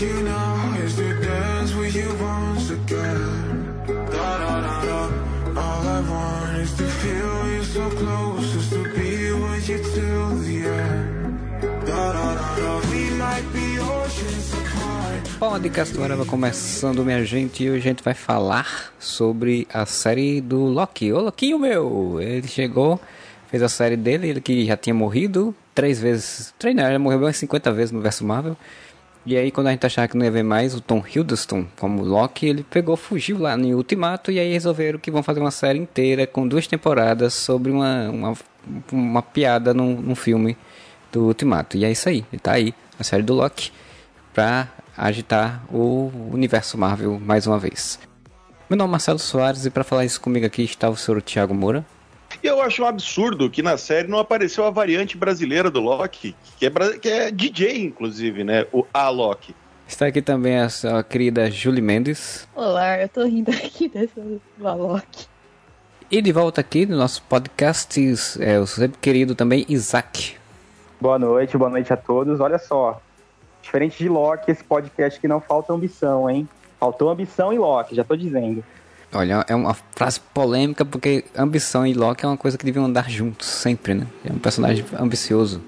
you now is to dance with you once again. Da da da da. All I want is to feel you so close, to be with you till the end. Da da da da. We might be oceans. Podcast começando, minha gente, e hoje a gente vai falar sobre a série do Loki. Ô, Loquinho meu! Ele chegou, fez a série dele, ele que já tinha morrido três vezes. Não, ele morreu umas 50 vezes no verso Marvel. E aí, quando a gente achava que não ia ver mais o Tom Hiddleston como Loki, ele pegou, fugiu lá no Ultimato, e aí resolveram que vão fazer uma série inteira com duas temporadas sobre uma, uma, uma piada num, num filme do Ultimato. E é isso aí, tá aí, a série do Loki, pra agitar o universo Marvel mais uma vez. Meu nome é Marcelo Soares e para falar isso comigo aqui está o senhor Thiago Moura. E eu acho um absurdo que na série não apareceu a variante brasileira do Loki, que é, que é DJ, inclusive, né? O A Loki. Está aqui também a sua querida Julie Mendes. Olá, eu tô rindo aqui dessa Valok. E de volta aqui no nosso podcast, é o sempre querido também Isaac. Boa noite, boa noite a todos. Olha só, diferente de Loki, esse podcast que não falta ambição, hein? Faltou ambição em Loki, já tô dizendo. Olha, é uma frase polêmica porque ambição e Loki é uma coisa que deviam andar juntos sempre, né? É um personagem ambicioso.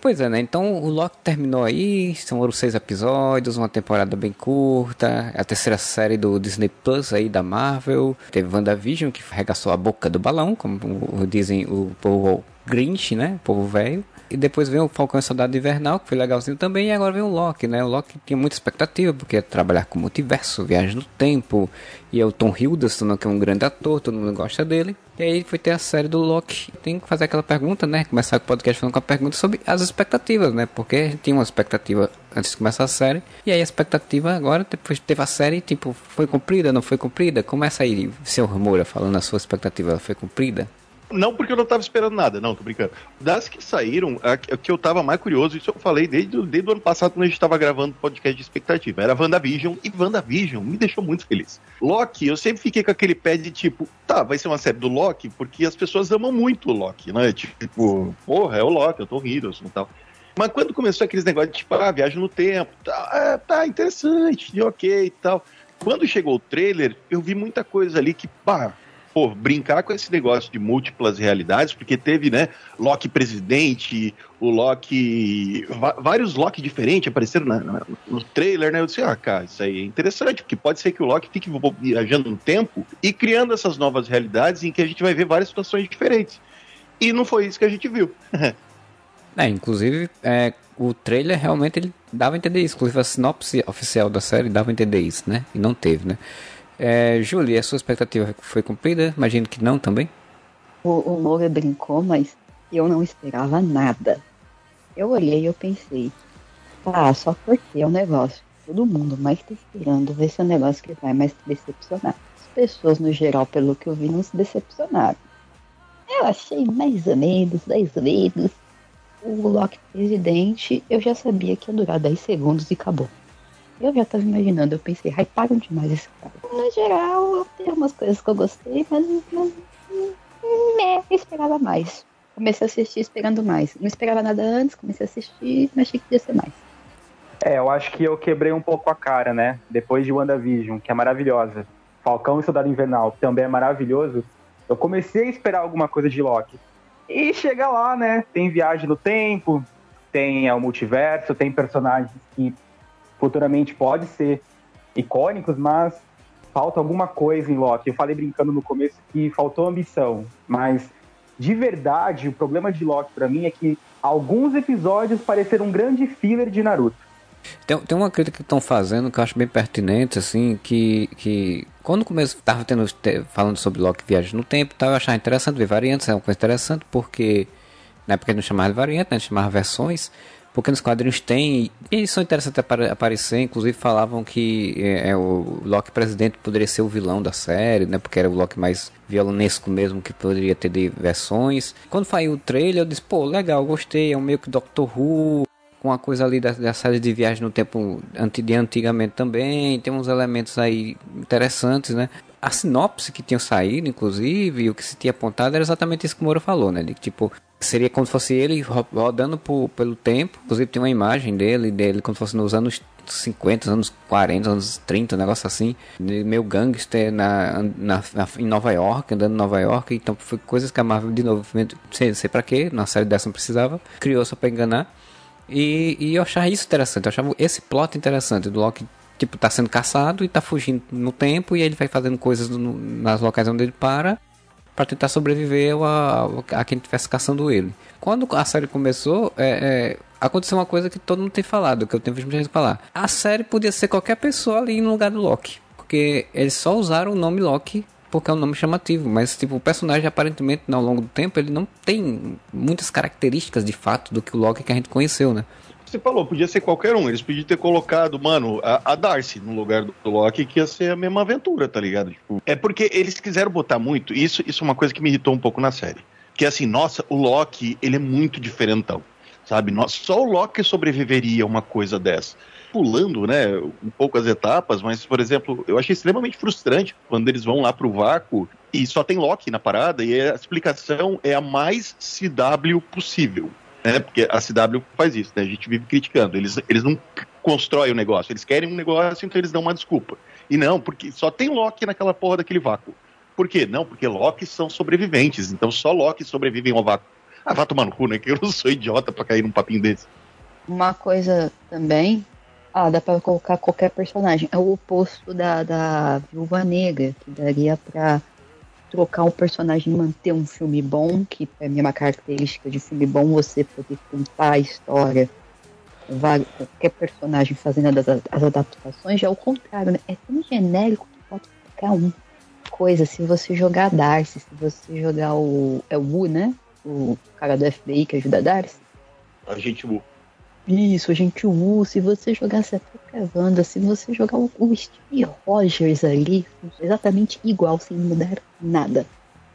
Pois é, né? Então o Loki terminou aí, são seis episódios, uma temporada bem curta, a terceira série do Disney Plus aí da Marvel. Teve WandaVision que arregaçou a boca do balão, como dizem o povo Grinch, né? O povo velho. E depois vem o Falcão e Soldado Invernal, que foi legalzinho também, e agora vem o Loki, né? O Loki tinha muita expectativa, porque ia trabalhar com multiverso, viagem no tempo, e é o Tom Hiddleston, que é um grande ator, todo mundo gosta dele. E aí foi ter a série do Loki. Tem que fazer aquela pergunta, né? Começar o podcast falando com a pergunta sobre as expectativas, né? Porque a gente tinha uma expectativa antes de começar a série, e aí a expectativa agora, depois teve a série, tipo, foi cumprida, não foi cumprida? Começa aí, seu Moura, falando a sua expectativa, ela foi cumprida? Não porque eu não tava esperando nada, não, tô brincando. Das que saíram, a a que eu tava mais curioso, isso eu falei desde, desde o ano passado, quando a gente tava gravando podcast de expectativa. Era WandaVision, e WandaVision me deixou muito feliz. Loki, eu sempre fiquei com aquele pé de tipo, tá, vai ser uma série do Loki, porque as pessoas amam muito o Loki, né? Tipo, porra, é o Loki, eu tô Hiddleston e tal. Mas quando começou aqueles negócios tipo, ah, viagem no tempo, tá, é, tá interessante, ok e tal. Quando chegou o trailer, eu vi muita coisa ali que, pá, pô, brincar com esse negócio de múltiplas realidades, porque teve, né, Loki presidente, o Loki. vários Loki diferentes apareceram na- na- no trailer, né? Eu disse, ah, cara, isso aí é interessante, porque pode ser que o Loki fique viajando no tempo e criando essas novas realidades em que a gente vai ver várias situações diferentes. E não foi isso que a gente viu. É, inclusive, é, o trailer realmente ele dava a entender isso. Inclusive, a sinopse oficial da série dava a entender isso, né? E não teve, né? É, Julie, a sua expectativa foi cumprida? Imagino que não também. O, o Moura brincou, mas eu não esperava nada. Eu olhei e eu pensei, tá, só porque é um negócio. Todo mundo mais tá esperando ver se é um negócio que vai mais decepcionar. As pessoas, no geral, pelo que eu vi, não se decepcionaram. Eu achei mais ou menos, mais ou menos. O Loki presidente, eu já sabia que ia durar 10 segundos e acabou. Eu já tava imaginando, eu pensei, ai, param demais esse cara. No geral, tem umas coisas que eu gostei, mas, mas né, esperava mais. Comecei a assistir esperando mais. Não esperava nada antes, comecei a assistir, mas achei que ia ser mais. É, eu acho que eu quebrei um pouco a cara, né? Depois de WandaVision, que é maravilhosa. Falcão e Soldado Invernal, também é maravilhoso. Eu comecei a esperar alguma coisa de Loki. E chega lá, né? Tem viagem no tempo, tem é, o multiverso, tem personagens que futuramente pode ser icônicos, mas falta alguma coisa em Loki. Eu falei brincando no começo que faltou ambição, mas de verdade, o problema de Loki pra mim é que alguns episódios pareceram um grande filler de Naruto. Tem, tem uma crítica que estão fazendo que eu acho bem pertinente, assim, que, que quando começo tava tendo, te- falando sobre Loki Viagem no Tempo, tava eu achava interessante ver variantes, é uma coisa interessante, porque na época não chamava de variante, né, chamava versões, porque nos quadrinhos tem, e são interessantes apare- aparecer, inclusive falavam que é, é, o Loki presidente poderia ser o vilão da série, né, porque era o Loki mais violonesco mesmo, que poderia ter de versões. Quando saiu o trailer, eu disse, pô, legal, gostei, é um meio que Doctor Who, com a coisa ali da, da série de viagem no tempo de antigamente também, tem uns elementos aí interessantes, né? A sinopse que tinha saído, inclusive, e o que se tinha apontado era exatamente isso que o Moura falou, né? De que, tipo, seria como se fosse ele ro- rodando por, pelo tempo. Inclusive tem uma imagem dele, dele como se fosse nos anos 50, anos 40, anos 30, um negócio assim. Meio gangster na, na, na, em Nova York, andando em Nova York. Então foi coisas que a Marvel, de novo, sei, sei pra quê, na série dessa não precisava, criou só pra enganar. E, e eu achava isso interessante, eu achava esse plot interessante do Loki tipo, tá sendo caçado e tá fugindo no tempo, e aí ele vai fazendo coisas no, nas locais onde ele para para tentar sobreviver a, a quem estivesse caçando ele. Quando a série começou, é, é, aconteceu uma coisa que todo mundo tem falado, que eu tenho visto muita gente falar. A série podia ser qualquer pessoa ali no lugar do Loki. Porque eles só usaram o nome Loki porque é um nome chamativo, mas tipo, o personagem aparentemente ao longo do tempo ele não tem muitas características de fato do que o Loki que a gente conheceu, né? Você falou, podia ser qualquer um. Eles podiam ter colocado, mano, a, a Darcy no lugar do Loki, que ia ser a mesma aventura, tá ligado? Tipo, é porque eles quiseram botar muito. Isso, isso é uma coisa que me irritou um pouco na série. Que é assim, nossa, o Loki, ele é muito diferentão. Sabe? Só o Loki sobreviveria a uma coisa dessa pulando, né, um pouco as etapas, mas, por exemplo, eu achei extremamente frustrante quando eles vão lá pro vácuo e só tem Loki na parada e a explicação é a mais CW possível né? Porque a CW faz isso, né? A gente vive criticando. Eles, eles não constroem o negócio, eles querem um negócio, então eles dão uma desculpa. E não, porque só tem Loki naquela porra daquele vácuo. Por quê? Não, porque Loki são sobreviventes, então só Loki sobrevivem ao vácuo. Ah, vá tomar no cu, né? Que eu não sou idiota pra cair num papinho desse. Uma coisa também. Ah, dá pra colocar qualquer personagem. É o oposto da, da Viúva Negra, que daria pra trocar um personagem manter um filme bom, que é a mesma característica de filme bom, você poder contar a história com vários, qualquer personagem fazendo as, as adaptações, já é o contrário, né? É tão genérico que pode ficar um coisa, se você jogar Darcy, se você jogar o. É o Wu, né? O cara do FBI que ajuda a Darcy. A gente Wu. Isso, a gente Wu, se você jogar essa Wanda, se você jogar o, o Steve Rogers ali, exatamente igual, sem mudar nada.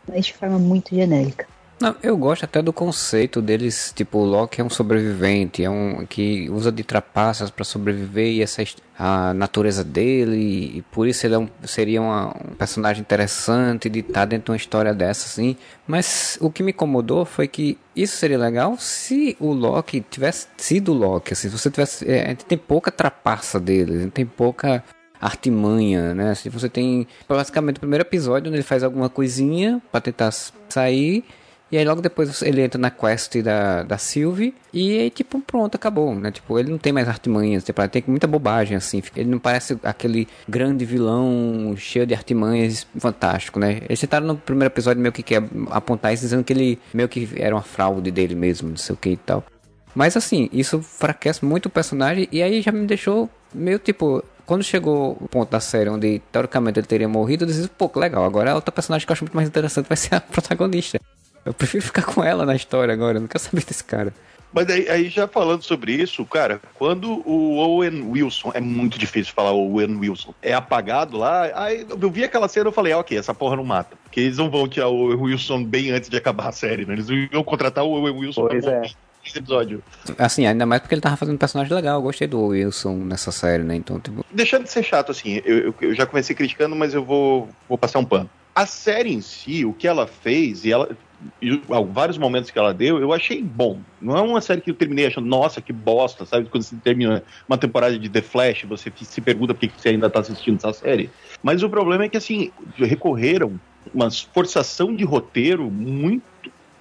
Mas de forma muito genérica. Não, eu gosto até do conceito deles, tipo, o Loki é um sobrevivente, é um que usa de trapaças para sobreviver e essa a natureza dele, e por isso ele é um, seria uma, um personagem interessante de estar tá dentro de uma história dessa, assim. Mas o que me incomodou foi que isso seria legal se o Loki tivesse sido o Loki, assim, se você tivesse. É, tem pouca trapaça dele, tem pouca artimanha, né? Se você tem basicamente o primeiro episódio onde ele faz alguma coisinha para tentar sair e aí logo depois ele entra na quest da, da Sylvie e aí, tipo, pronto, acabou, né? Tipo, ele não tem mais artimanhas, tipo, ele tem muita bobagem, assim. Ele não parece aquele grande vilão cheio de artimanhas fantástico, né? Eles tentaram no primeiro episódio meio que quer apontar isso, dizendo que ele meio que era uma fraude dele mesmo, não sei o que e tal. Mas assim, isso enfraquece muito o personagem e aí já me deixou meio tipo, quando chegou o ponto da série onde teoricamente ele teria morrido, eu disse, pô, legal, agora a outra personagem que eu acho muito mais interessante vai ser a protagonista. Eu prefiro ficar com ela na história agora, eu não quero saber desse cara. Mas aí, aí, já falando sobre isso, cara, quando o Owen Wilson, é muito difícil falar o Owen Wilson, é apagado lá, aí eu vi aquela cena e falei, ah, ok, essa porra não mata. Porque eles não vão tirar o Owen Wilson bem antes de acabar a série, né? Eles iam contratar o Owen Wilson pois pra é. esse episódio. Assim, ainda mais porque ele tava fazendo um personagem legal, eu gostei do Wilson nessa série, né? Então, tipo... Deixando de ser chato, assim, eu, eu, eu já comecei criticando, mas eu vou, vou passar um pano. A série em si, o que ela fez, e ela e vários momentos que ela deu, eu achei bom. Não é uma série que eu terminei achando, nossa, que bosta, sabe? Quando você termina uma temporada de The Flash, você se pergunta por que você ainda está assistindo essa série. Mas o problema é que, assim, recorreram uma forçação de roteiro muito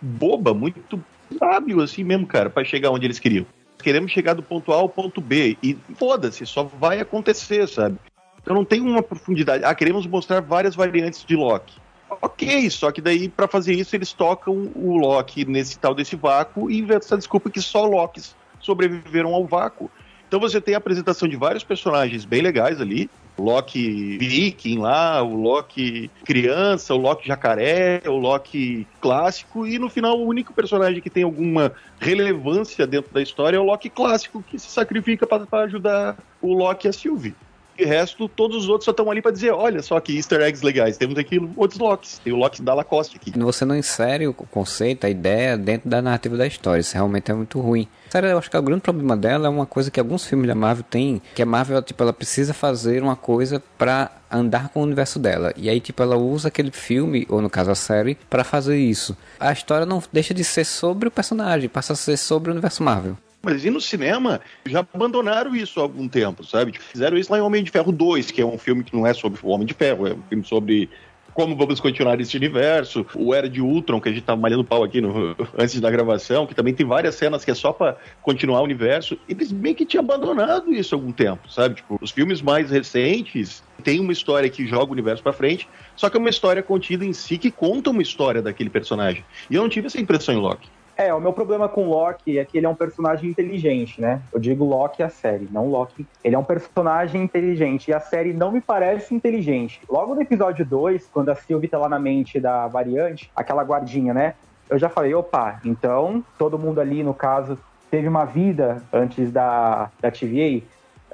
boba, muito hábil, assim mesmo, cara, para chegar onde eles queriam. Queremos chegar do ponto A ao ponto B, e foda-se, só vai acontecer, sabe? Então não tem uma profundidade. Ah, queremos mostrar várias variantes de Loki Ok, só que daí para fazer isso eles tocam o Loki nesse tal desse vácuo e inventam essa desculpa que só Locks sobreviveram ao vácuo. Então você tem a apresentação de vários personagens bem legais ali. Loki Viking lá, o Loki criança, o Loki jacaré, o Loki clássico, e no final o único personagem que tem alguma relevância dentro da história é o Loki clássico, que se sacrifica para ajudar o Loki e a Sylvie. De resto, todos os outros só estão ali para dizer: olha só que easter eggs legais. Temos aqui outros locks. Tem o lock da Lacoste aqui. Você não insere o conceito, a ideia dentro da narrativa da história. Isso realmente é muito ruim. Sério, eu acho que o grande problema dela é uma coisa que alguns filmes da Marvel têm, que a Marvel, tipo, ela precisa fazer uma coisa para andar com o universo dela. E aí, tipo, ela usa aquele filme, ou no caso a série, para fazer isso. A história não deixa de ser sobre o personagem, passa a ser sobre o universo Marvel. Mas e no cinema, já abandonaram isso há algum tempo, sabe? Fizeram isso lá em Homem de Ferro 2, que é um filme que não é sobre o Homem de Ferro, é um filme sobre como vamos continuar esse universo. O Era de Ultron, que a gente tá malhando pau aqui no, antes da gravação, que também tem várias cenas que é só para continuar o universo. Eles meio que tinham abandonado isso há algum tempo, sabe? Tipo, os filmes mais recentes têm uma história que joga o universo para frente, só que é uma história contida em si que conta uma história daquele personagem. E eu não tive essa impressão em Loki. É, o meu problema com Loki é que ele é um personagem inteligente, né? Eu digo Loki a série, não Loki. Ele é um personagem inteligente e a série não me parece inteligente. Logo no episódio 2, quando a Sylvie tá lá na mente da variante, aquela guardinha, né? Eu já falei, opa, então todo mundo ali, no caso, teve uma vida antes da, da TVA.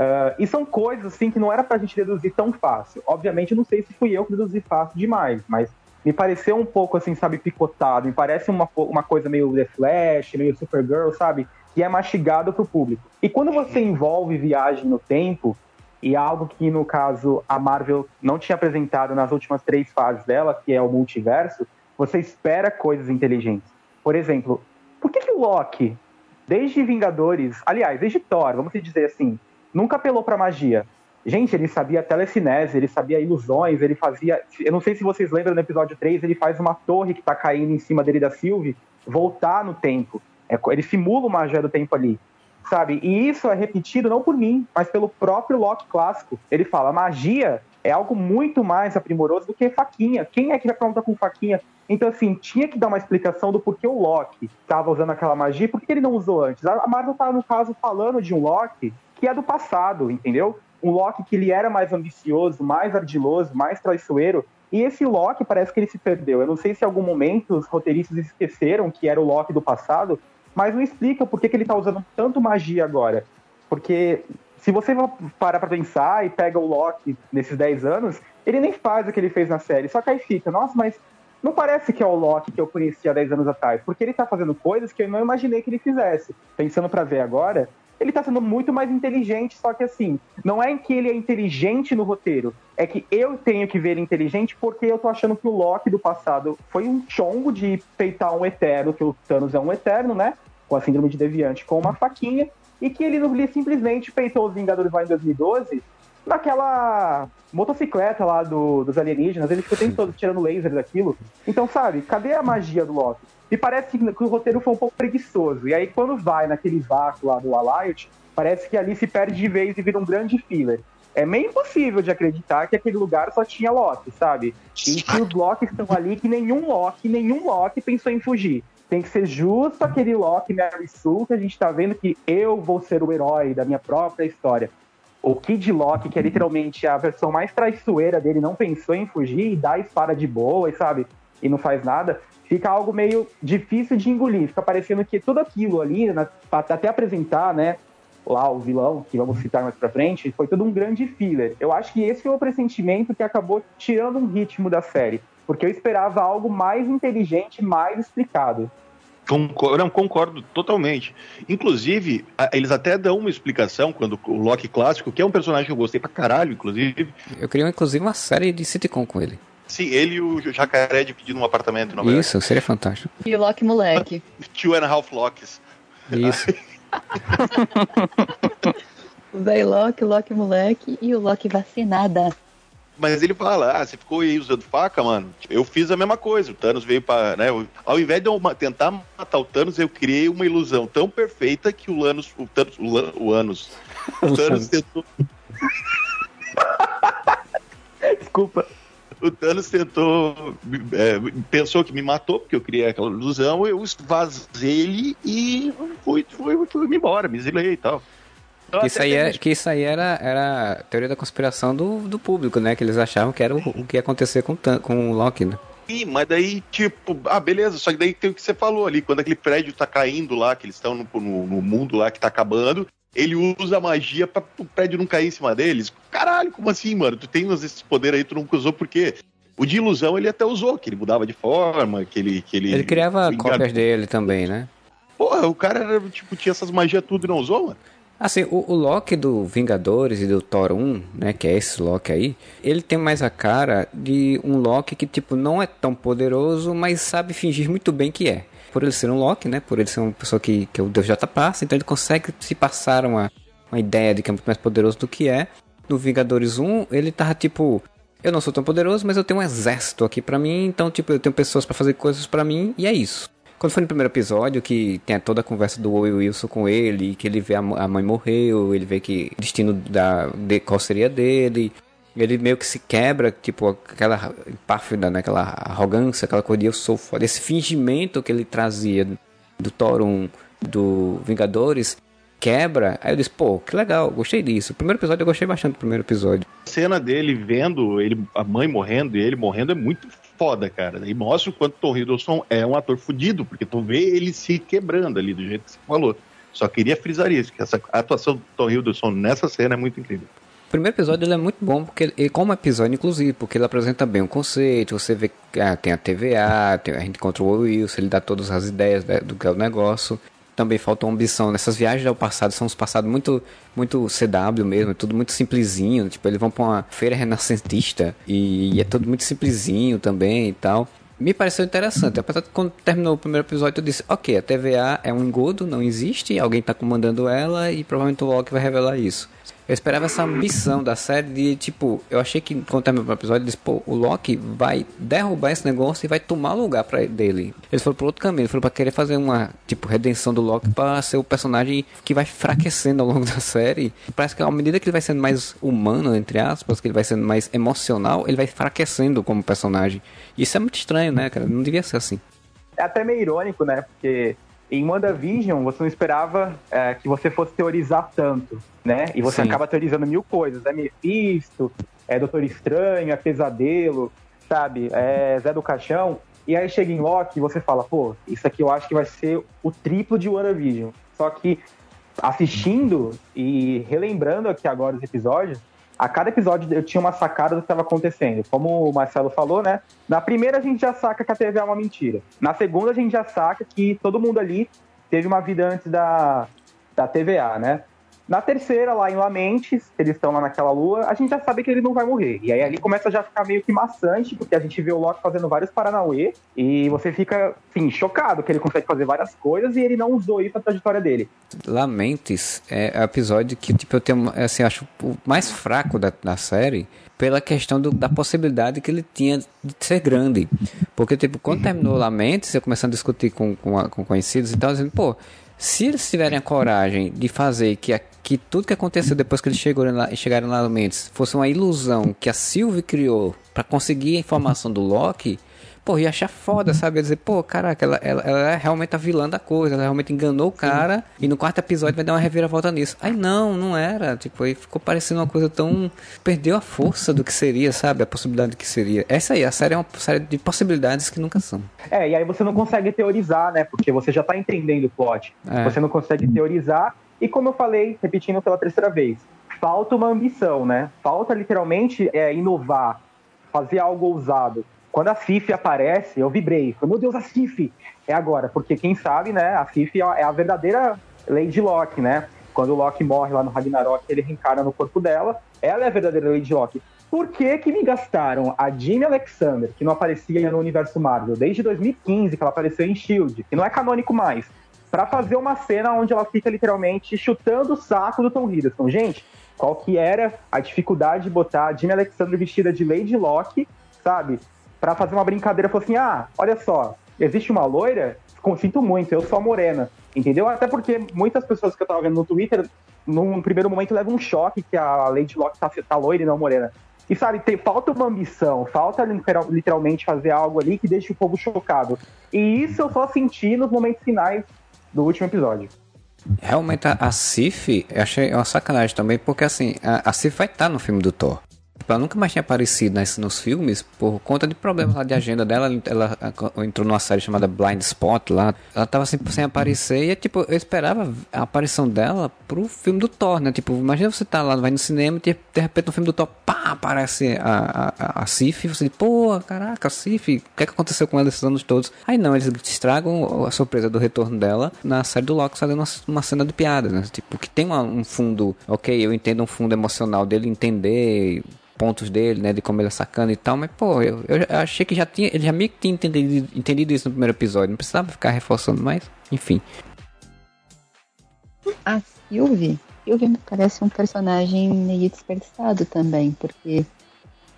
Uh, e são coisas, assim, que não era pra gente deduzir tão fácil. Obviamente, eu não sei se fui eu que deduzi fácil demais, mas me pareceu um pouco assim, sabe, picotado. Me parece uma, uma coisa meio The Flash, meio Supergirl, sabe? Que é mastigado pro público. E quando você envolve viagem no tempo, e algo que, no caso, a Marvel não tinha apresentado nas últimas três fases dela, que é o multiverso, você espera coisas inteligentes. Por exemplo, por que, que o Loki, desde Vingadores, aliás, desde Thor, vamos dizer assim, nunca apelou pra magia? Gente, ele sabia telecinese, ele sabia ilusões, ele fazia. Eu não sei se vocês lembram no episódio 3, ele faz uma torre que tá caindo em cima dele da Sylvie voltar no tempo. É, ele simula uma magia do tempo ali. Sabe? E isso é repetido não por mim, mas pelo próprio Loki clássico. Ele fala: magia é algo muito mais aprimoroso do que faquinha. Quem é que vai perguntar com faquinha? Então, assim, tinha que dar uma explicação do porquê o Loki estava usando aquela magia e por que ele não usou antes. A Marvel tá, no caso, falando de um Loki que é do passado, entendeu? Um Loki que ele era mais ambicioso, mais ardiloso, mais traiçoeiro. E esse Loki parece que ele se perdeu. Eu não sei se em algum momento os roteiristas esqueceram que era o Loki do passado, mas não explica por que, que ele está usando tanto magia agora. Porque se você parar para pensar e pega o Loki nesses 10 anos, ele nem faz o que ele fez na série. Só que aí fica, nossa, mas não parece que é o Loki que eu conhecia 10 anos atrás, porque ele tá fazendo coisas que eu não imaginei que ele fizesse. Pensando para ver agora, ele tá sendo muito mais inteligente, só que assim, não é que ele é inteligente no roteiro, é que eu tenho que ver inteligente porque eu tô achando que o Loki do passado foi um chongo de peitar um eterno, que o Thanos é um eterno, né? Com a síndrome de deviante, com uma faquinha, e que ele, ele simplesmente peitou os Vingadores lá em 2012 naquela motocicleta lá do, dos alienígenas, ele ficou o tempo todo tirando laser daquilo. Então, sabe, cadê a magia do Loki? E parece que, que, o roteiro foi um pouco preguiçoso. E aí, quando vai naquele vácuo lá do Alliot, parece que ali se perde de vez e vira um grande filler. É meio impossível de acreditar que aquele lugar só tinha Loki, sabe? E que os Loki estão ali, que nenhum Loki, nenhum Loki pensou em fugir. Tem que ser justo aquele Loki Mary Sue que a gente tá vendo que eu vou ser o herói da minha própria história. O Kid Loki, que é literalmente a versão mais traiçoeira dele, não pensou em fugir e dá espada de boa, sabe? E não faz nada fica algo meio difícil de engolir. Fica parecendo que tudo aquilo ali, né, até apresentar, né, lá o vilão, que vamos citar mais pra frente, foi todo um grande filler. Eu acho que esse foi o pressentimento que acabou tirando um ritmo da série, porque eu esperava algo mais inteligente, mais explicado. Concordo, não, concordo totalmente. Inclusive, eles até dão uma explicação quando o Loki clássico, que é um personagem que eu gostei pra caralho, inclusive. Eu queria, inclusive, uma série de sitcom com ele. Sim, ele e o Jacaré dividindo um apartamento em Nova Isso, York. seria fantástico. E o Loki moleque. Two and a half Locks. Isso. o velho Loki, o Loki moleque e o Loki vacinada. Mas ele fala, ah, você ficou aí usando faca, mano? Eu fiz a mesma coisa. O Thanos veio para, né? Ao invés de eu tentar matar o Thanos, eu criei uma ilusão tão perfeita que o Thanos, o Thanos, o, Lan, o Anos, o Thanos tentou. Desculpa o Thanos tentou, é, pensou que me matou, porque eu criei aquela ilusão, eu vazei ele e fui, fui, fui, fui embora, me exilei e tal. Que isso, aí é, que isso aí era, era a teoria da conspiração do, do público, né? Que eles achavam que era o, o que ia acontecer com, com o Loki, né? Sim, mas daí, tipo, ah, beleza, só que daí tem o que você falou ali, quando aquele prédio tá caindo lá, que eles estão no, no, no, mundo lá que tá acabando, ele usa a magia pra o prédio não cair em cima deles. Caralho, como assim, mano? Tu tem esse poder aí, tu nunca usou por quê? O de ilusão ele até usou, que ele mudava de forma, que ele. Que ele, ele criava cópias dele também, né? Porra, o cara era, tipo, tinha essas magias tudo e não usou, mano. Assim, o, o Loki do Vingadores e do Thor 1, né, que é esse Loki aí, ele tem mais a cara de um Loki que, tipo, não é tão poderoso, mas sabe fingir muito bem que é. por ele ser um Loki, né? Por ele ser uma pessoa que, que o Deus já tá passa, então ele consegue se passar uma, uma ideia de que é muito mais poderoso do que é. No Vingadores 1, ele tava tipo, eu não sou tão poderoso, mas eu tenho um exército aqui pra mim, então tipo, eu tenho pessoas para fazer coisas para mim e é isso. Quando foi no primeiro episódio, que tem toda a conversa do Will Wilson com ele, que ele vê a mãe morreu, ele vê que o destino da, de, qual seria dele, ele meio que se quebra, tipo, aquela empáfida, né? aquela arrogância, aquela coisa de eu sou foda. Esse fingimento que ele trazia do Thor 1, do Vingadores, quebra. Aí eu disse, pô, que legal, gostei disso. O primeiro episódio eu gostei bastante do primeiro episódio. A cena dele vendo ele, a mãe morrendo e ele morrendo é muito foda, cara. E mostra o quanto Tom Hiddleston é um ator fudido, porque tu vê ele se quebrando ali, do jeito que você falou. Só queria frisar isso, que essa atuação do Tom Hiddleston nessa cena é muito incrível. O primeiro episódio ele é muito bom, porque ele, como episódio, inclusive, porque ele apresenta bem o conceito, você vê que ah, tem a TVA, tem, a gente encontra o Wilson, ele dá todas as ideias né, do que é o negócio. Também falta ambição. Nessas viagens ao passado, são os passados muito, muito CW mesmo, tudo muito simplesinho. Tipo, eles vão pra uma feira renascentista e, e é tudo muito simplesinho também e tal me pareceu interessante. Apesar de quando terminou o primeiro episódio, eu disse: Ok, a TVA é um engodo, não existe, alguém está comandando ela e provavelmente o Loki vai revelar isso. Eu esperava essa ambição da série de, tipo, eu achei que quando terminou o episódio, disse, pô, o Loki vai derrubar esse negócio e vai tomar lugar para dele. Eles foram pro outro caminho, eles foram pra querer fazer uma, tipo, redenção do Loki para ser o personagem que vai enfraquecendo ao longo da série. Parece que à medida que ele vai sendo mais humano, entre aspas, que ele vai sendo mais emocional, ele vai enfraquecendo como personagem. Isso é muito estranho, né, cara? Não devia ser assim. É até meio irônico, né? Porque em WandaVision, você não esperava é, que você fosse teorizar tanto, né? E você Sim. acaba teorizando mil coisas. É Mephisto, é Doutor Estranho, é Pesadelo, sabe? É Zé do Caixão. E aí chega em Loki e você fala, pô, isso aqui eu acho que vai ser o triplo de WandaVision. Só que assistindo e relembrando aqui agora os episódios, a cada episódio eu tinha uma sacada do que estava acontecendo. Como o Marcelo falou, né? Na primeira a gente já saca que a TV é uma mentira. Na segunda a gente já saca que todo mundo ali teve uma vida antes da, da TVA, né? Na terceira, lá em Lamentes, eles estão lá naquela lua, a gente já sabe que ele não vai morrer. E aí ali começa a já ficar meio que maçante, porque a gente vê o Loki fazendo vários Paranauê, e você fica, assim, chocado que ele consegue fazer várias coisas e ele não usou isso na trajetória dele. Lamentes é o episódio que, tipo, eu tenho, assim, acho o mais fraco da, da série, pela questão do, da possibilidade que ele tinha de ser grande. Porque, tipo, quando terminou Lamentes, eu começando a discutir com, com, com conhecidos e tal, dizendo, pô, se eles tiverem a coragem de fazer que, a, que tudo que aconteceu depois que eles chegaram lá, chegaram lá no Mendes fosse uma ilusão que a Sylvie criou para conseguir a informação do Loki, pô, ia achar foda, sabe? Ia dizer, pô, caraca, ela, ela, ela é realmente a vilã da coisa, ela realmente enganou o cara Sim. e no quarto episódio vai dar uma reviravolta nisso. Aí não, não era. Tipo, aí ficou parecendo uma coisa tão. Perdeu a força do que seria, sabe? A possibilidade que seria. Essa aí, a série é uma série de possibilidades que nunca são. É, e aí você não consegue teorizar, né? Porque você já tá entendendo o plot. É. Você não consegue teorizar. E como eu falei, repetindo pela terceira vez, falta uma ambição, né? Falta literalmente é, inovar, fazer algo ousado. Quando a Cif aparece, eu vibrei. Falei, meu Deus, a Cif! É agora, porque quem sabe, né, a Cif é a verdadeira Lady Locke, né? Quando o Loki morre lá no Ragnarok, ele reencarna no corpo dela. Ela é a verdadeira Lady Locke. Por que que me gastaram a Jimmy Alexander, que não aparecia no universo Marvel desde 2015, que ela apareceu em S.H.I.E.L.D., que não é canônico mais, para fazer uma cena onde ela fica literalmente chutando o saco do Tom Hiddleston? Gente, qual que era a dificuldade de botar a Jimmy Alexander vestida de Lady Locke, sabe? para fazer uma brincadeira, falou assim: ah, olha só, existe uma loira, sinto muito, eu sou a morena. Entendeu? Até porque muitas pessoas que eu tava vendo no Twitter, num primeiro momento, levam um choque que a Lady Locke tá, tá loira e não morena. E sabe, tem, falta uma ambição, falta literalmente fazer algo ali que deixe o povo chocado. E isso eu só senti nos momentos finais do último episódio. Realmente a, a Sif, eu achei uma sacanagem também, porque assim, a, a Sif vai estar no filme do Thor. Tipo, ela nunca mais tinha aparecido nesse, nos filmes por conta de problemas lá de agenda dela. Ela, ela entrou numa série chamada Blind Spot lá. Ela tava sempre sem aparecer e, tipo, eu esperava a aparição dela pro filme do Thor, né? Tipo, imagina você tá lá, vai no cinema e de, repente no filme do Thor, pá, aparece a, a, a Sif. E você diz, pô, caraca, a Sif, o que é que aconteceu com ela esses anos todos? Aí não, eles estragam a surpresa do retorno dela na série do Loki fazendo uma, uma cena de piada, né? Tipo, que tem uma, um fundo, ok, eu entendo um fundo emocional dele entender pontos dele, né? De como ele é sacana e tal, mas pô, eu, eu achei que já tinha. Ele já meio que tinha entendido, entendido isso no primeiro episódio. Não precisava ficar reforçando mais. Enfim. A Sylvie, Sylvie me parece um personagem meio desperdiçado também, porque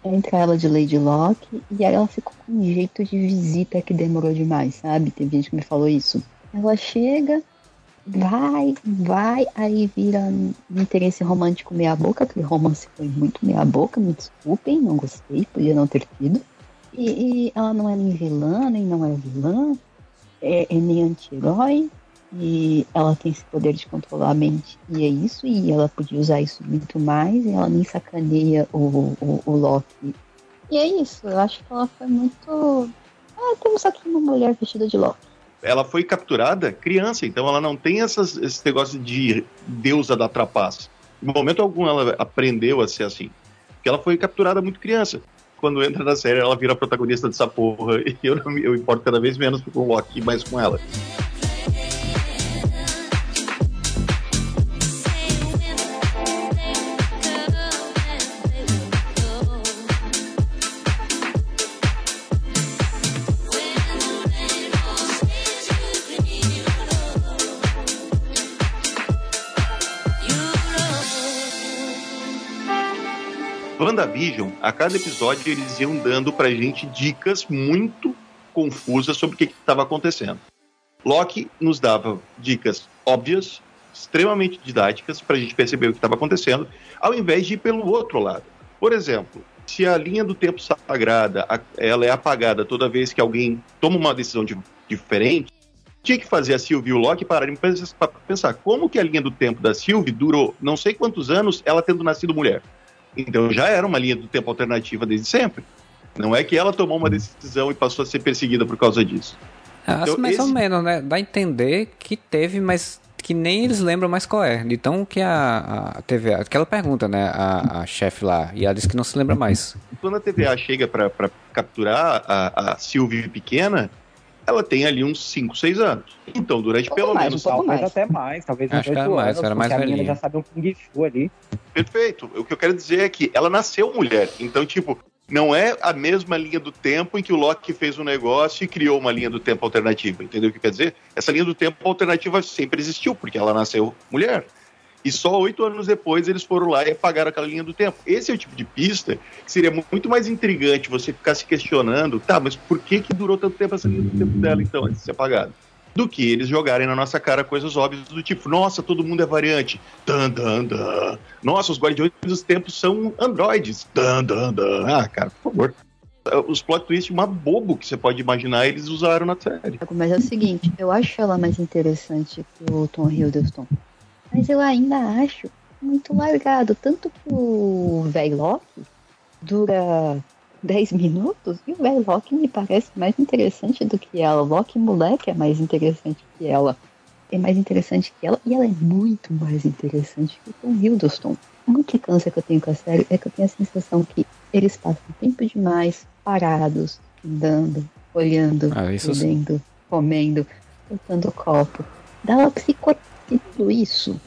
entra ela de Lady Locke e aí ela ficou com um jeito de visita que demorou demais, sabe? Tem gente que me falou isso. Ela chega, vai, vai, aí vira um interesse romântico meia boca, aquele romance foi muito meia boca, me desculpem, não gostei, podia não ter tido. E, e ela não é nem vilã, nem não é vilã, é, é nem anti-herói, e ela tem esse poder de controlar a mente, e é isso, e ela podia usar isso muito mais, e ela nem sacaneia o, o, o Loki. E é isso, eu acho que ela foi muito. Ah, temos aqui uma mulher vestida de Loki. Ela foi capturada criança, então ela não tem essas, esse negócio de deusa da trapaça. Em momento algum ela aprendeu a ser assim. Porque ela foi capturada muito criança. Quando entra na série, ela vira protagonista dessa porra. E eu, eu importo cada vez menos com o Loki, mais com ela. WandaVision, a cada episódio eles iam dando pra gente dicas muito confusas sobre o que estava acontecendo. Loki nos dava dicas óbvias, extremamente didáticas, para a gente perceber o que estava acontecendo, ao invés de ir pelo outro lado. Por exemplo, se a linha do tempo sagrada ela é apagada toda vez que alguém toma uma decisão de, diferente, tinha que fazer a Sylvie e o Loki pararem para pensar como que a linha do tempo da Sylvie durou não sei quantos anos ela tendo nascido mulher. Então já era uma linha do tempo alternativa desde sempre. Não é que ela tomou uma decisão e passou a ser perseguida por causa disso. É, então, mais esse... ou menos, né? Dá a entender que teve, mas que nem eles lembram mais qual é. Então que a, a TVA, aquela pergunta, né, a, a chefe lá, e ela disse que não se lembra mais. Quando a TVA chega para capturar a, a Sylvie pequena, ela tem ali uns 5, 6 anos. Então, durante um pelo mais, menos. Um talvez mais. até mais, talvez Acho uns 8 anos. Mais, era mais a menina já sabe um Kung Fu ali. Perfeito. O que eu quero dizer é que ela nasceu mulher. Então, tipo, não é a mesma linha do tempo em que o Loki fez um negócio e criou uma linha do tempo alternativa. Entendeu o que quer dizer? Essa linha do tempo alternativa sempre existiu, porque ela nasceu mulher. E só oito anos depois eles foram lá e apagaram aquela linha do tempo. Esse é o tipo de pista que seria muito mais intrigante você ficar se questionando, tá, mas por que que durou tanto tempo essa linha do tempo dela, então, antes de ser apagada? Do que eles jogarem na nossa cara coisas óbvias do tipo, nossa, todo mundo é variante. Dan, dan, dan. Nossa, os guardiões dos tempos são androides. Dan, dan, dan. Ah, cara, por favor os plot twists mais bobo que você pode imaginar, eles usaram na série. Mas é o seguinte, eu acho ela mais interessante que o Tom Hiddleston. Mas eu ainda acho muito largado. Tanto que o velho Loki dura 10 minutos e o velho Loki me parece mais interessante do que ela. O Loki moleque é mais interessante que ela. É mais interessante que ela e ela é muito mais interessante que o Tom Hiddleston. A única câncer que eu tenho com a série é que eu tenho a sensação que eles passam tempo demais parados, andando, olhando, ah, bebendo, comendo, botando copo. Dá pra se tudo isso,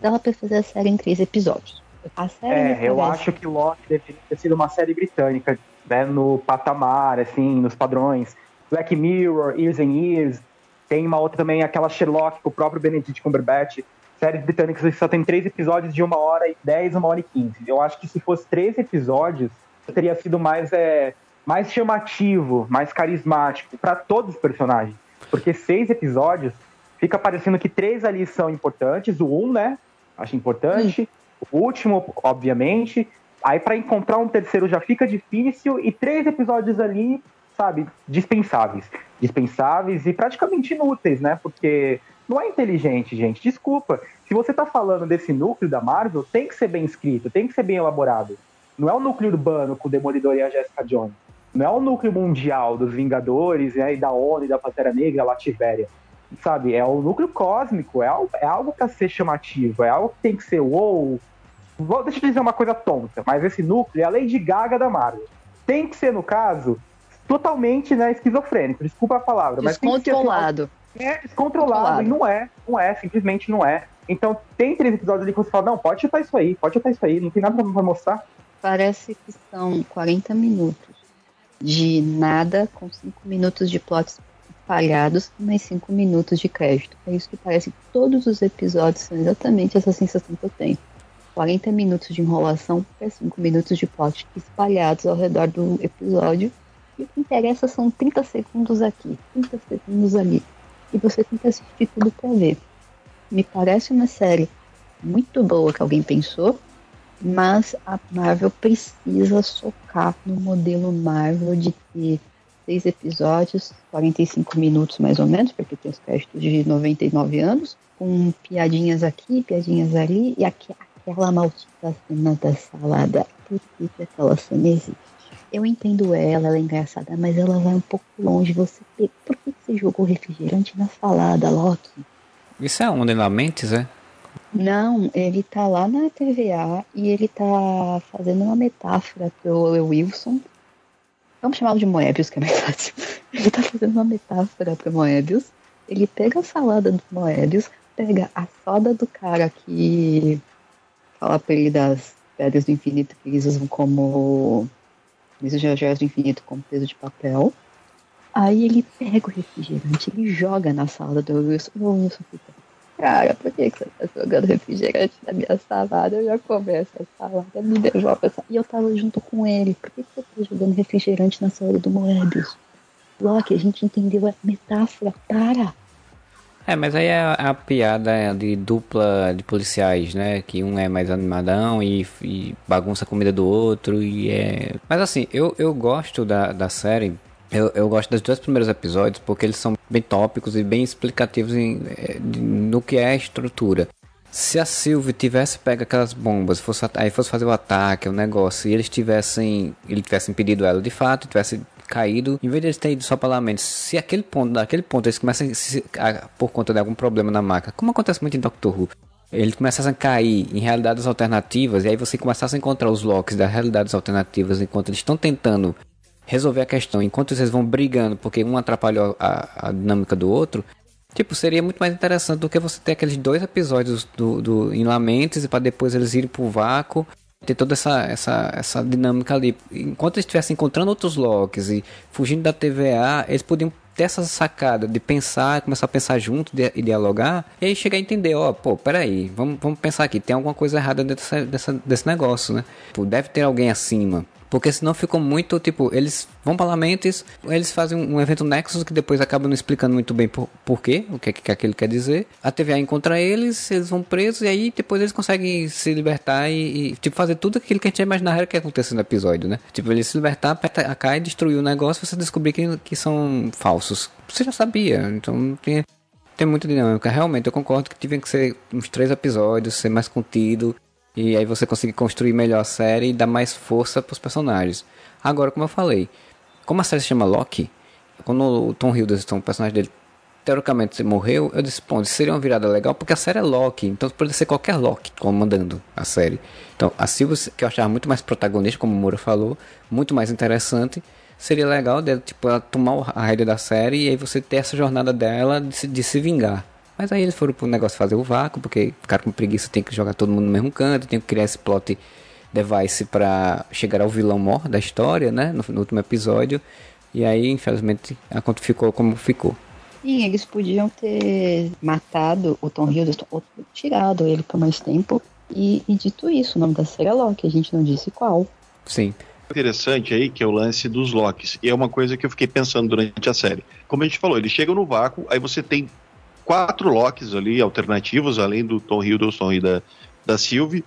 dava pra fazer a série em três episódios. A série é, eu acho que Loki deveria ter sido uma série britânica, né, no patamar, assim, nos padrões. Black Mirror, Years and Years, tem uma outra também, aquela Sherlock, com o próprio Benedict Cumberbatch. Séries britânicas que só tem três episódios de uma hora e dez, uma hora e quinze. Eu acho que se fosse três episódios, teria sido mais, é, mais chamativo, mais carismático para todos os personagens. Porque seis episódios fica parecendo que três ali são importantes, o um, né? Acho importante. O último, obviamente. Aí para encontrar um terceiro já fica difícil e três episódios ali, sabe, dispensáveis. Dispensáveis e praticamente inúteis, né? Porque não é inteligente, gente. Desculpa. Se você tá falando desse núcleo da Marvel, tem que ser bem escrito, tem que ser bem elaborado. Não é o núcleo urbano com o Demolidor e a Jessica Jones. Não é o núcleo mundial dos Vingadores né, e da ONU e da Pantera Negra, a Lativéria sabe? É o núcleo cósmico, é algo, é algo para ser chamativo, é algo que tem que ser wow. Vou, deixa eu dizer uma coisa tonta, mas esse núcleo é a Lady Gaga da Marvel. Tem que ser, no caso, totalmente né, esquizofrênico, desculpa a palavra, mas tem que ser. Descontrolado. É descontrolado, e não é, não é, simplesmente não é. Então tem três episódios ali que você fala, não, pode chutar isso aí, pode chutar isso aí, não tem nada pra mostrar. Parece que são 40 minutos de nada com 5 minutos de plots espalhados mais 5 minutos de crédito. É isso que parece que todos os episódios são exatamente essa sensação que eu tenho. 40 minutos de enrolação para 5 minutos de plot espalhados ao redor do episódio. E o que interessa são 30 segundos aqui, 30 segundos ali. E você tem que assistir tudo para ver. Me parece uma série muito boa que alguém pensou, mas a Marvel precisa socar no modelo Marvel de ter seis episódios, 45 minutos mais ou menos, porque tem os créditos de 99 anos, com piadinhas aqui, piadinhas ali, e aqui, aquela maldita cena da salada. Por que, que aquela cena existe? Eu entendo ela, ela é engraçada, mas ela vai um pouco longe. Você, por que você jogou refrigerante na salada, Loki? Isso é onde na Mentes, é? Não, ele tá lá na TVA e ele tá fazendo uma metáfora pro Wilson. Vamos chamá-lo de Moebius, que é mais fácil. Ele tá fazendo uma metáfora pro Moebius. Ele pega a salada do Moebius, pega a soda do cara que fala pra ele das pedras do infinito que eles usam como. Eles usam joias do infinito como peso de papel. Aí ele pega o refrigerante, ele joga na salada do Wilson. O Wilson fica Cara, por que, você tá jogando refrigerante na minha salada? Eu já começo a salada, me devolve essa. E eu tava junto com ele. Por que, que você tá jogando refrigerante na salada do Moebius? Loki, a gente entendeu a metáfora. Para! É, mas aí é a, piada de dupla de policiais, né? Que um é mais animadão e, e bagunça a comida do outro e é... Mas assim, eu, eu gosto da, da série eu, eu gosto dos dois primeiros episódios porque eles são bem tópicos e bem explicativos em, eh, no que é a estrutura. Se a Sylvie tivesse pego aquelas bombas, fosse, aí fosse fazer o ataque, o negócio, e eles tivessem, ele tivesse impedido ela de fato, tivesse caído, em vez de eles terem ido só para lamento, se aquele ponto, naquele ponto eles começam a, a, por conta de algum problema na máquina, como acontece muito em Doctor Who, eles começassem a cair em realidades alternativas, e aí você começasse a encontrar os locks das realidades alternativas enquanto eles estão tentando resolver a questão enquanto vocês vão brigando porque um atrapalhou a, a dinâmica do outro, tipo, seria muito mais interessante do que você ter aqueles dois episódios do, do em Lamentes e para depois eles irem pro vácuo ter toda essa, essa, essa dinâmica ali. Enquanto eles estivessem encontrando outros locks e fugindo da TVA, eles podiam ter essa sacada de pensar, começar a pensar junto e dialogar, e aí chegar a entender, ó, oh, pô, peraí, vamos, vamos pensar aqui, tem alguma coisa errada desse, dessa, desse negócio, né? Pô, deve ter alguém acima. Porque senão ficou muito, tipo, eles vão para Lamentes, eles fazem um evento Nexus que depois acaba não explicando muito bem por, por quê, o que, que aquilo quer dizer. A TVA encontra eles, eles vão presos e aí depois eles conseguem se libertar e, e tipo, fazer tudo aquilo que a gente já imaginava que ia acontecer no episódio, né? Tipo, eles se libertar, aperta a cai, destruir o negócio você descobrir que, que são falsos. Você já sabia, então tem, tem muita dinâmica. Realmente, eu concordo que tiveram que ser uns três episódios, ser mais contido. E aí você consegue construir melhor a série e dar mais força para os personagens. Agora, como eu falei, como a série se chama Loki, quando o Tom Hiddleston, o personagem dele, teoricamente morreu, eu disse, bom, seria uma virada legal porque a série é Loki, então pode ser qualquer Loki comandando a série. Então, a Silvia, que eu achava muito mais protagonista, como o Moura falou, muito mais interessante, seria legal tipo, ela tomar a rédea da série e aí você ter essa jornada dela de se, de se vingar. Mas aí eles foram pro negócio fazer o vácuo, porque ficaram com preguiça, tem que jogar todo mundo no mesmo canto, tem que criar esse plot device para chegar ao vilão mor da história, né? No, no, último episódio. E aí, infelizmente, a conta ficou como ficou. Sim, eles podiam ter matado o Tom Hiddleston ou tirado ele por mais tempo. E, e dito isso, o nome da série é Loki, a gente não disse qual. Sim interessante aí, que é o lance dos locks. E é uma coisa que eu fiquei pensando durante a série. Como a gente falou, eles chegam no vácuo, aí você tem quatro locks ali alternativos, além do Tom Hiddleston e da, da Sylvie.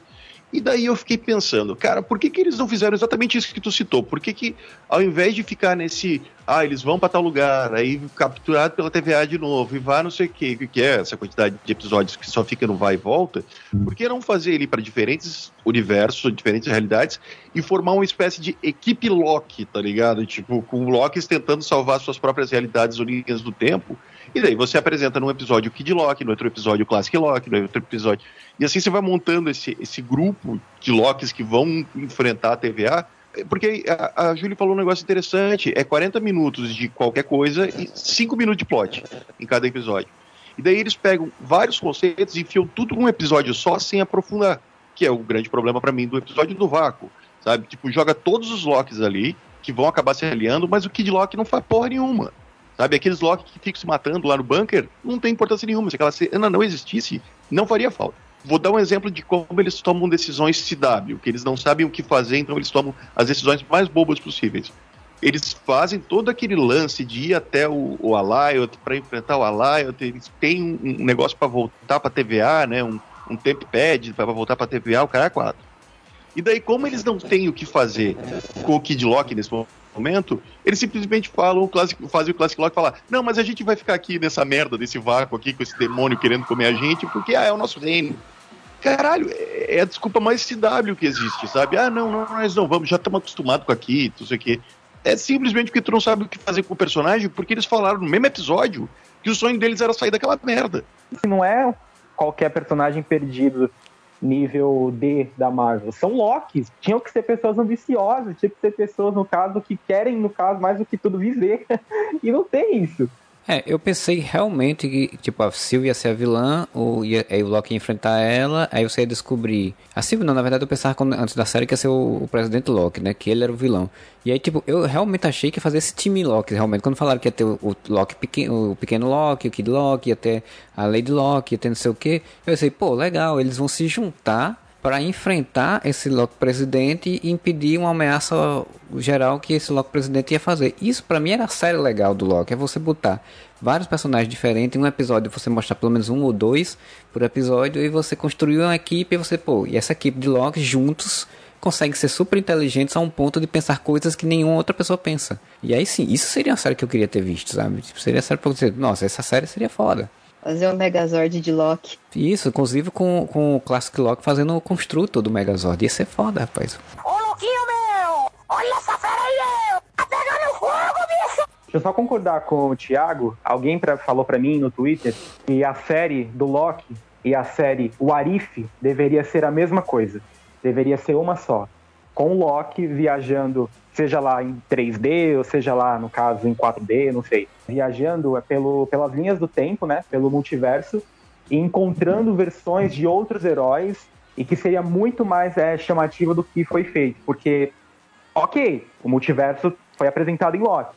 E daí eu fiquei pensando, cara, por que, que eles não fizeram exatamente isso que tu citou? Por que, que ao invés de ficar nesse, ah, eles vão para tal lugar, aí capturado pela TVA de novo, e vai não sei o que, que é essa quantidade de episódios que só fica no vai e volta, por que não fazer ele para diferentes universos, diferentes realidades, e formar uma espécie de equipe Loki, tá ligado? Tipo, com Locks tentando salvar suas próprias realidades linhas do tempo, e daí você apresenta num episódio Kid Loki, no outro episódio Classic Loki, no outro episódio. E assim você vai montando esse, esse grupo de Locks que vão enfrentar a TVA. Porque a, a Julie falou um negócio interessante: é 40 minutos de qualquer coisa e 5 minutos de plot em cada episódio. E daí eles pegam vários conceitos e enfiam tudo num episódio só sem aprofundar, que é o grande problema para mim do episódio do vácuo. sabe? Tipo, joga todos os Locks ali, que vão acabar se aliando, mas o Kid Loki não faz porra nenhuma. Sabe, aqueles Loki que ficam se matando lá no bunker, não tem importância nenhuma. Se aquela cena não existisse, não faria falta. Vou dar um exemplo de como eles tomam decisões CW, que eles não sabem o que fazer, então eles tomam as decisões mais bobas possíveis. Eles fazem todo aquele lance de ir até o, o Alliot para enfrentar o Alliot, eles têm um, um negócio para voltar para TVA, né, um, um temp pad para voltar para TVA, o cara é quatro. E daí, como eles não têm o que fazer com o Kid Lock nesse momento, eles simplesmente falam, fazem o Classic Lock falar: Não, mas a gente vai ficar aqui nessa merda, desse vácuo aqui, com esse demônio querendo comer a gente, porque ah, é o nosso reino. Caralho, é, é a desculpa mais CW que existe, sabe? Ah, não, não, nós não vamos, já estamos acostumados com aqui, não sei o quê. É simplesmente porque tu não sabe o que fazer com o personagem, porque eles falaram no mesmo episódio que o sonho deles era sair daquela merda. Não é qualquer personagem perdido nível D da Marvel. São Locks. Tinham que ser pessoas ambiciosas, tinha que ser pessoas, no caso, que querem, no caso, mais do que tudo viver. e não tem isso. É, eu pensei realmente que, tipo, a Sylvie ia ser a vilã, ou ia, aí o Loki ia enfrentar ela, aí você ia descobrir. A Sylvie não, na verdade eu pensava quando, antes da série que ia ser o, o, presidente Loki, né? Que ele era o vilão. E aí, tipo, eu realmente achei que ia fazer esse time Loki, realmente. Quando falaram que ia ter o, o Loki pequeno, o pequeno Loki, o Kid Loki, ia ter a Lady Loki, ia ter não sei o que. Eu pensei, pô, legal, eles vão se juntar para enfrentar esse Loki presidente e impedir uma ameaça geral que esse Loki presidente ia fazer. Isso para mim era a série legal do Loki, é você botar vários personagens diferentes em um episódio, você mostrar pelo menos um ou dois por episódio e você construir uma equipe e você, pô, e essa equipe de Loki juntos consegue ser super inteligentes a um ponto de pensar coisas que nenhuma outra pessoa pensa. E aí sim, isso seria uma série que eu queria ter visto, sabe? Tipo, seria a série pra você, nossa, essa série seria foda. Fazer o um Megazord de Loki. Isso, inclusive com, com o Classic Loki fazendo o construto do Megazord. Ia ser foda, rapaz. Ô, Loquinho, meu! Olha essa fera aí, meu! Tá pegando fogo, bicho! Deixa eu só concordar com o Thiago. Alguém pra, falou para mim no Twitter que a série do Loki e a série O Arif deveria ser a mesma coisa. Deveria ser uma só. Com o Loki viajando seja lá em 3D, ou seja lá, no caso, em 4D, não sei, viajando é pelo, pelas linhas do tempo, né, pelo multiverso, e encontrando versões de outros heróis, e que seria muito mais é, chamativo do que foi feito, porque, ok, o multiverso foi apresentado em Loki,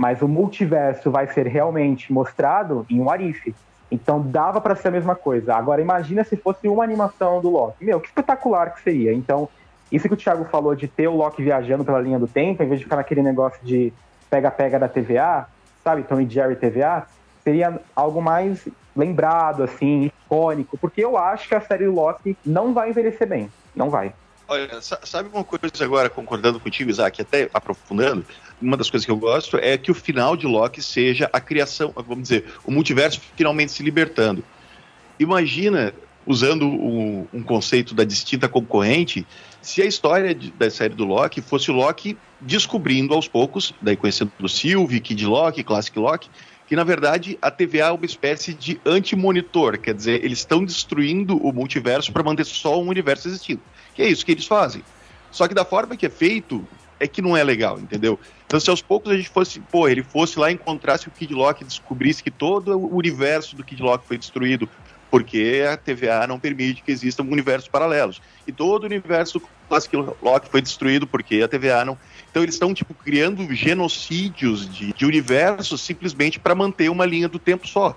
mas o multiverso vai ser realmente mostrado em um Arif. Então dava para ser a mesma coisa. Agora imagina se fosse uma animação do Loki. Meu, que espetacular que seria. Então isso que o Thiago falou de ter o Loki viajando pela linha do tempo, em vez de ficar naquele negócio de pega-pega da TVA, sabe, Tom e Jerry TVA, seria algo mais lembrado, assim, icônico, porque eu acho que a série Loki não vai envelhecer bem. Não vai. Olha, sabe uma coisa agora, concordando contigo, Isaac, até aprofundando, uma das coisas que eu gosto é que o final de Loki seja a criação, vamos dizer, o multiverso finalmente se libertando. Imagina, usando um, conceito da distinta concorrente, se a história de, da série do Loki fosse o Loki descobrindo aos poucos, daí conhecendo o Sylvie, Kid Loki, Classic Loki, que na verdade a TVA é uma espécie de anti-monitor, quer dizer, eles estão destruindo o multiverso para manter só um universo existindo. Que é isso que eles fazem. Só que da forma que é feito, é que não é legal, entendeu? Então, se aos poucos a gente fosse, pô, ele fosse lá encontrasse o Kid Loki, descobrisse que todo o universo do Kid Loki foi destruído, porque a TVA não permite que existam universos paralelos. E todo o universo Classic Lock foi destruído porque a TVA não. Então eles estão tipo criando genocídios de, de universos simplesmente para manter uma linha do tempo só.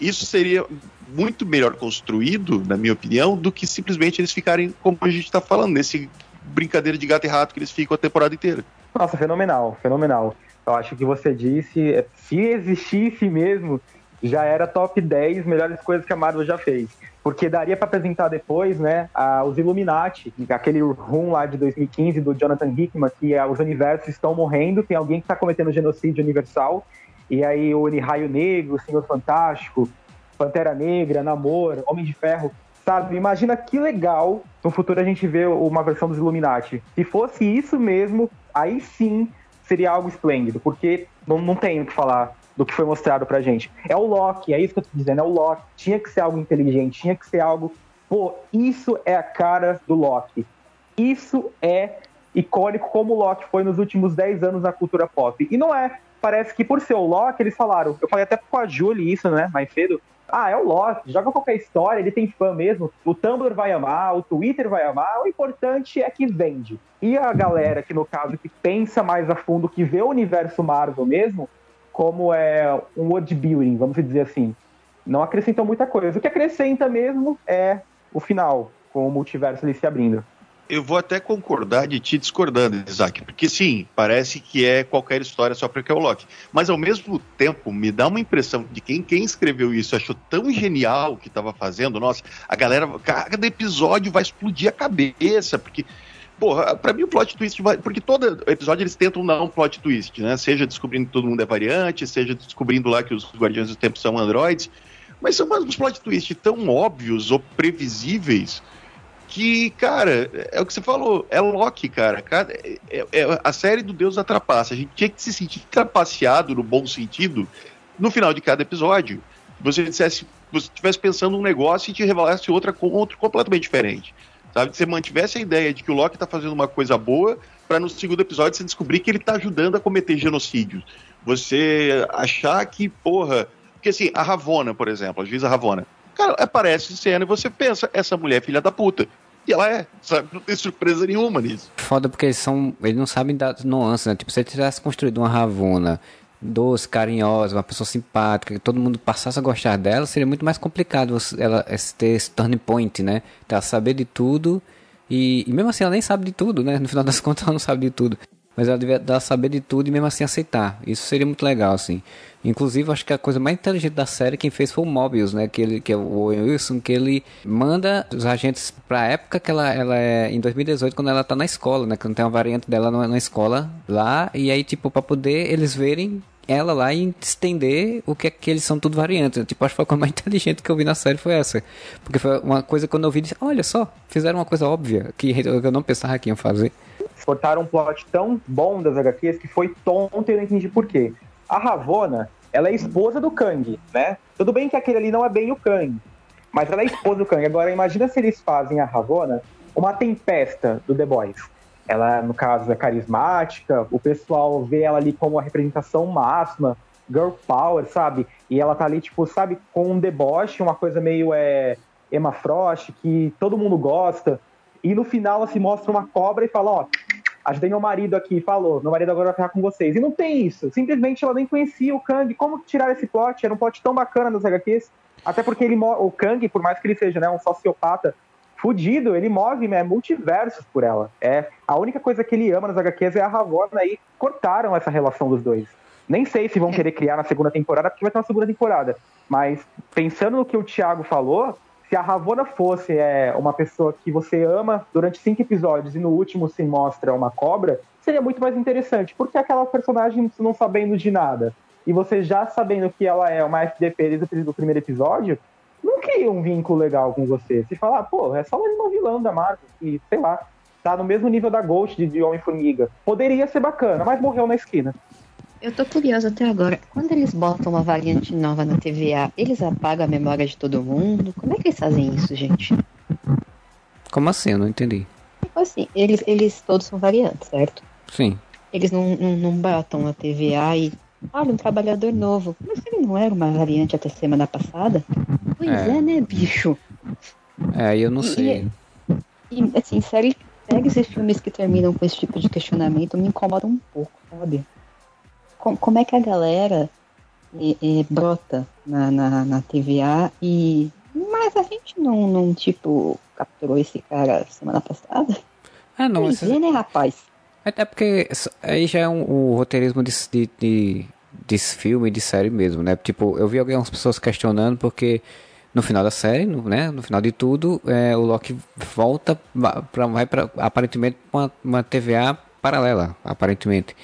Isso seria muito melhor construído, na minha opinião, do que simplesmente eles ficarem como a gente está falando nesse brincadeira de gato e rato que eles ficam a temporada inteira. Nossa, fenomenal, fenomenal. Eu acho que você disse, é, se existisse mesmo já era top 10 melhores coisas que a Marvel já fez. Porque daria para apresentar depois, né, a, os Illuminati, aquele room lá de 2015 do Jonathan Hickman, que é, os universos estão morrendo, tem alguém que está cometendo genocídio universal, e aí o Raio Negro, o Senhor Fantástico, Pantera Negra, Namor, Homem de Ferro, sabe? Imagina que legal no futuro a gente ver uma versão dos Illuminati. Se fosse isso mesmo, aí sim seria algo esplêndido, porque não, não tem o que falar do que foi mostrado pra gente. É o Loki, é isso que eu tô dizendo, é o Loki. Tinha que ser algo inteligente, tinha que ser algo. Pô, isso é a cara do Loki. Isso é icônico como o Loki foi nos últimos 10 anos na cultura pop. E não é. Parece que por ser o Loki, eles falaram. Eu falei até com a Julie isso, né, mais cedo. Ah, é o Loki, joga qualquer história, ele tem fã mesmo. O Tumblr vai amar, o Twitter vai amar, o importante é que vende. E a galera que, no caso, que pensa mais a fundo, que vê o universo Marvel mesmo, como é um world building, vamos dizer assim. Não acrescentou muita coisa. O que acrescenta mesmo é o final, com o multiverso ali se abrindo. Eu vou até concordar de ti discordando, Isaac, porque sim, parece que é qualquer história só porque é o Loki. Mas ao mesmo tempo, me dá uma impressão de quem, quem escreveu isso achou tão genial o que estava fazendo. Nossa, a galera, cada episódio vai explodir a cabeça, porque Porra, pra mim o plot twist vai. Porque todo episódio eles tentam dar um plot twist, né? Seja descobrindo que todo mundo é variante, seja descobrindo lá que os Guardiões do Tempo são androides. Mas são uns plot twists tão óbvios ou previsíveis que, cara, é o que você falou, é Loki, cara. é, é, a série do Deus da Trapaça. A gente tinha que se sentir trapaceado no bom sentido no final de cada episódio. Você dissesse, você estivesse pensando um negócio e te revelasse outra outro completamente diferente. Sabe? Que você mantivesse a ideia de que o Loki tá fazendo uma coisa boa para no segundo episódio você descobrir que ele tá ajudando a cometer genocídio. Você achar que, porra. Porque assim, a Ravona, por exemplo, a juíza Ravona. Cara, aparece em cena e você pensa, essa mulher é filha da puta. E ela é, sabe? Não tem surpresa nenhuma nisso. Foda porque eles são. Eles não sabem das nuances, né? Tipo, se ele tivesse construído uma Ravona doce, carinhosa, uma pessoa simpática, que todo mundo passasse a gostar dela, seria muito mais complicado ela ter esse turning point, né? Ela saber de tudo e, e, mesmo assim ela nem sabe de tudo, né? No final das contas ela não sabe de tudo. Mas ela devia ela saber de tudo e mesmo assim aceitar. Isso seria muito legal, assim. Inclusive, acho que a coisa mais inteligente da série quem fez foi o Mobius, né? Que, ele, que é o Wilson, que ele manda os agentes pra época que ela, ela é em 2018, quando ela tá na escola, né? Que não tem uma variante dela na, na escola lá. E aí, tipo, pra poder eles verem ela lá e estender o que é que eles são tudo variantes. Tipo, acho que a coisa mais inteligente que eu vi na série foi essa. Porque foi uma coisa que quando eu vi, disse, olha só, fizeram uma coisa óbvia que eu não pensava que iam fazer. Cortaram um plot tão bom das HQs que foi tonto e eu não entendi por quê. A Ravona, ela é esposa do Kang, né? Tudo bem que aquele ali não é bem o Kang, mas ela é esposa do Kang. Agora, imagina se eles fazem a Ravona uma tempesta do The Boys ela, no caso, é carismática, o pessoal vê ela ali como a representação máxima, girl power, sabe? E ela tá ali, tipo, sabe, com um deboche, uma coisa meio é, Emma Frost, que todo mundo gosta. E no final ela se mostra uma cobra e fala, ó, ajudei meu marido aqui, falou, meu marido agora vai ficar com vocês. E não tem isso. Simplesmente ela nem conhecia o Kang. Como tirar esse plot? Era um plot tão bacana nos HQs. Até porque ele o Kang, por mais que ele seja né, um sociopata, fudido, ele move né, multiversos por ela. É A única coisa que ele ama nas HQs é a Ravonna e cortaram essa relação dos dois. Nem sei se vão querer criar na segunda temporada, porque vai ter uma segunda temporada. Mas pensando no que o Thiago falou, se a Ravonna fosse é, uma pessoa que você ama durante cinco episódios e no último se mostra uma cobra, seria muito mais interessante. Porque aquela personagem não sabendo de nada e você já sabendo que ela é uma FDP desde o primeiro episódio, não cria um vínculo legal com você. Se falar, pô, é só mais uma vilã da Marvel, e sei lá, tá no mesmo nível da Ghost de Homem-Formiga. Poderia ser bacana, mas morreu na esquina. Eu tô curiosa até agora. Quando eles botam uma variante nova na TVA, eles apagam a memória de todo mundo? Como é que eles fazem isso, gente? Como assim? Eu não entendi. Tipo assim, eles, eles todos são variantes, certo? Sim. Eles não, não, não botam na TVA e Olha, um trabalhador novo. Mas ele não era uma variante até semana passada? Pois é, é né, bicho? É, eu não e, sei. E, e assim, série, séries e filmes que terminam com esse tipo de questionamento me incomodam um pouco, sabe? Com, como é que a galera é, é, brota na, na, na TVA e. Mas a gente não, não, tipo, capturou esse cara semana passada? Ah, não. Pois é, né, rapaz? Até porque aí já é um, o roteirismo de, de, de, de filme, de série mesmo, né? Tipo, eu vi algumas pessoas questionando porque no final da série, no, né, no final de tudo, é, o Loki volta para vai para aparentemente uma, uma TVA paralela, aparentemente.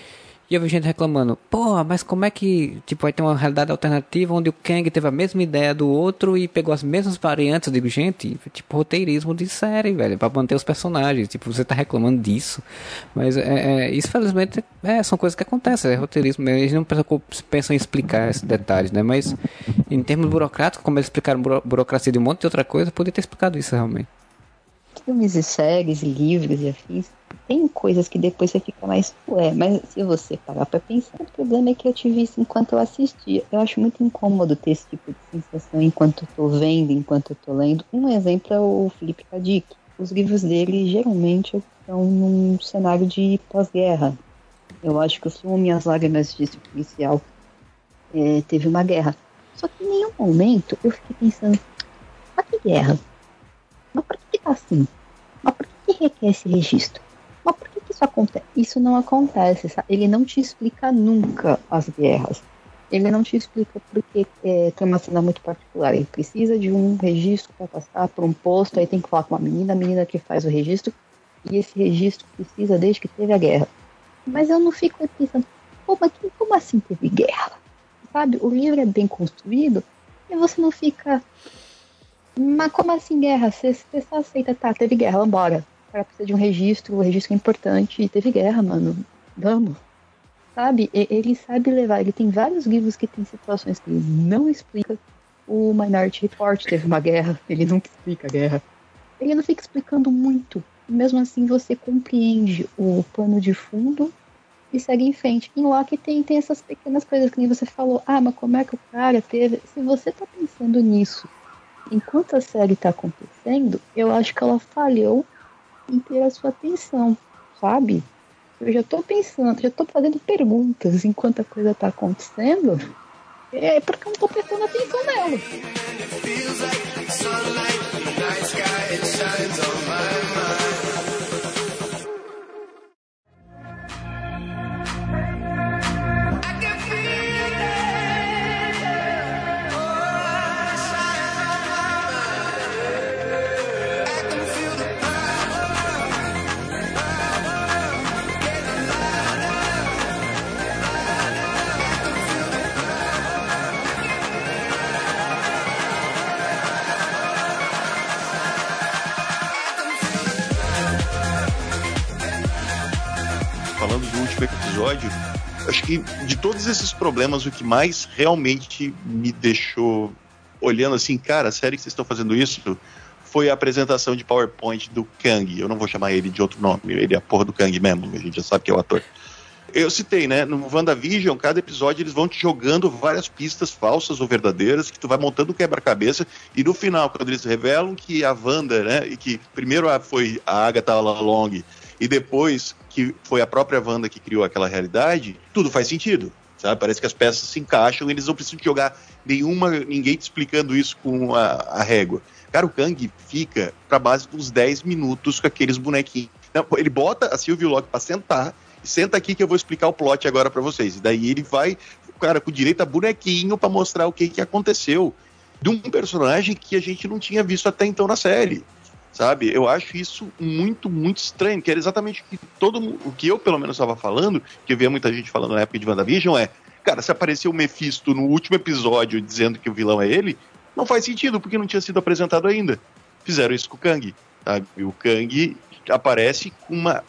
E eu vi gente reclamando, porra, mas como é que, tipo, vai ter uma realidade alternativa onde o Kang teve a mesma ideia do outro e pegou as mesmas variantes? Eu digo, gente, tipo, roteirismo de série, velho, pra manter os personagens. Tipo, você tá reclamando disso. Mas, é, é isso, felizmente, é, são coisas que acontecem, é roteirismo. Eles não pensam em explicar esses detalhes, né? Mas, em termos burocráticos, como eles explicaram buro burocracia de um monte de outra coisa, podia ter explicado isso realmente. Filmes e séries livros e afins Tem coisas que depois você fica mais, ué, mas se você parar pra pensar, o problema é que eu tive isso enquanto eu assistia. Eu acho muito incômodo ter esse tipo de sensação enquanto eu tô vendo, enquanto eu tô lendo. Um exemplo é o Felipe Kadik. Os livros dele geralmente estão num cenário de pós-guerra. Eu acho que o filme As Lágrimas de Policial é, teve uma guerra. Só que em nenhum momento eu fiquei pensando, mas que guerra? Mas por que, que tá assim? Mas por que, que requer esse registro? Mas por que, que isso acontece? Isso não acontece, sabe? Ele não te explica nunca as guerras. Ele não te explica porque é, tem uma cena muito particular. Ele precisa de um registro para passar por um posto, aí tem que falar com uma menina, a menina que faz o registro, e esse registro precisa desde que teve a guerra. Mas eu não fico pensando, Pô, mas como assim teve guerra? Sabe? O livro é bem construído e você não fica. Mas como assim guerra? Você, você só aceita, tá, teve guerra, vambora. O cara precisa de um registro, o registro é importante, e teve guerra, mano. Vamos. Sabe? Ele sabe levar, ele tem vários livros que tem situações que ele não explica. O Minority Report teve uma guerra, ele nunca explica a guerra. Ele não fica explicando muito. Mesmo assim, você compreende o pano de fundo e segue em frente. Em Loki tem, tem essas pequenas coisas que nem você falou. Ah, mas como é que o cara teve. Se você tá pensando nisso enquanto a série tá acontecendo, eu acho que ela falhou em ter a sua atenção, sabe? Eu já tô pensando, já tô fazendo perguntas enquanto a coisa tá acontecendo. É porque eu não tô prestando atenção nela. Último episódio, acho que de todos esses problemas, o que mais realmente me deixou olhando assim, cara, sério que vocês estão fazendo isso? Foi a apresentação de PowerPoint do Kang. Eu não vou chamar ele de outro nome, ele é a porra do Kang mesmo, a gente já sabe que é o ator. Eu citei, né? No WandaVision, cada episódio eles vão te jogando várias pistas falsas ou verdadeiras que tu vai montando quebra-cabeça e no final, quando eles revelam que a Wanda, né? E que primeiro foi a Agatha Long e depois que foi a própria Wanda que criou aquela realidade, tudo faz sentido. Sabe? Parece que as peças se encaixam e eles não precisam jogar nenhuma, ninguém te explicando isso com a, a régua. Cara, o Kang fica pra base dos 10 minutos com aqueles bonequinhos. Não, ele bota a Sylvie Locke pra sentar, senta aqui que eu vou explicar o plot agora pra vocês. E daí ele vai, cara, com direito a bonequinho pra mostrar o que, que aconteceu de um personagem que a gente não tinha visto até então na série. Sabe? Eu acho isso muito, muito estranho, que era exatamente o que todo o que eu pelo menos estava falando, que eu via muita gente falando na época de WandaVision, é, cara, se apareceu o Mephisto no último episódio dizendo que o vilão é ele, não faz sentido, porque não tinha sido apresentado ainda. Fizeram isso com o Kang, sabe? O Kang aparece com uma.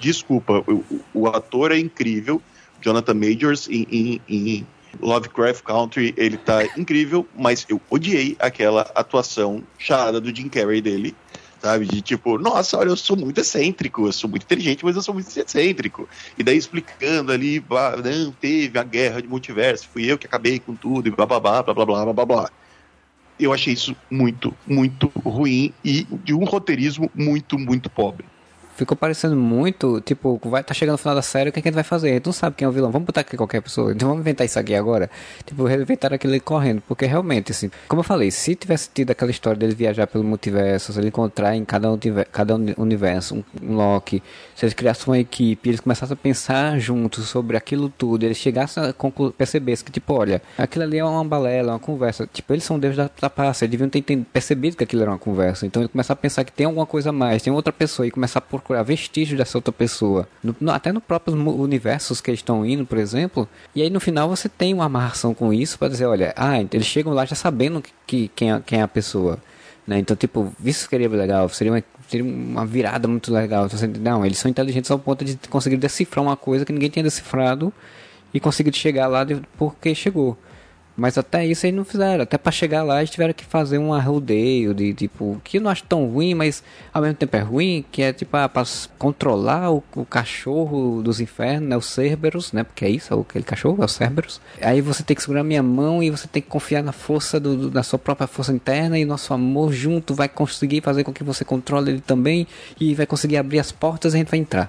Desculpa, o, o- ator é incrível. Jonathan Majors em, em- em Lovecraft Country, ele tá incrível, mas eu odiei aquela atuação chata do Jim Carrey dele. Sabe, de tipo, nossa, olha, eu sou muito excêntrico, eu sou muito inteligente, mas eu sou muito excêntrico. E daí explicando ali, "Ah, não, teve a guerra de multiverso, fui eu que acabei com tudo, e blá blá blá blá blá blá blá blá. Eu achei isso muito, muito ruim e de um roteirismo muito, muito pobre. Ficou parecendo muito, tipo, vai tá chegando no final da série, o que, é que a gente vai fazer? A gente não sabe quem é o vilão, vamos botar aqui qualquer pessoa, então vamos inventar isso aqui agora. Tipo, inventaram aquilo ali correndo, porque realmente, assim, como eu falei, se tivesse tido aquela história dele viajar pelo multiverso, se ele encontrar em cada, univer- cada uni- universo um, um Loki, se eles criassem uma equipe, eles começassem a pensar juntos sobre aquilo tudo, eles chegassem a perceber que, tipo, olha, aquilo ali é uma balela, uma conversa, tipo, eles são deuses da trapaça, eles deviam ter percebido que aquilo era uma conversa, então ele começar a pensar que tem alguma coisa a mais, tem outra pessoa e começar a procurar vestígios dessa outra pessoa, No- no- até no próprios universos que eles estão indo, por exemplo, e aí no final você tem uma amarração com isso para dizer, olha, ah, eles chegam lá já sabendo que, que- quem, é, quem é a pessoa. Né? Então, tipo, isso seria legal, seria uma, seria uma virada muito legal. Então, não, eles são inteligentes ao ponto de conseguir decifrar uma coisa que ninguém tinha decifrado e conseguir chegar lá de- porque chegou. Mas até isso eles não fizeram. Até pra chegar lá eles tiveram que fazer um arrodeio de tipo. Que eu não acho tão ruim, mas ao mesmo tempo é ruim. Que é tipo ah, pra s- controlar o, o cachorro dos infernos, né? O Cerberus, né? Porque é isso, é aquele cachorro, é o Cerberus. Aí você tem que segurar minha mão e você tem que confiar na força do, do- da sua própria força interna. E nosso amor junto vai conseguir fazer com que você controle ele também. E vai conseguir abrir as portas e a gente vai entrar.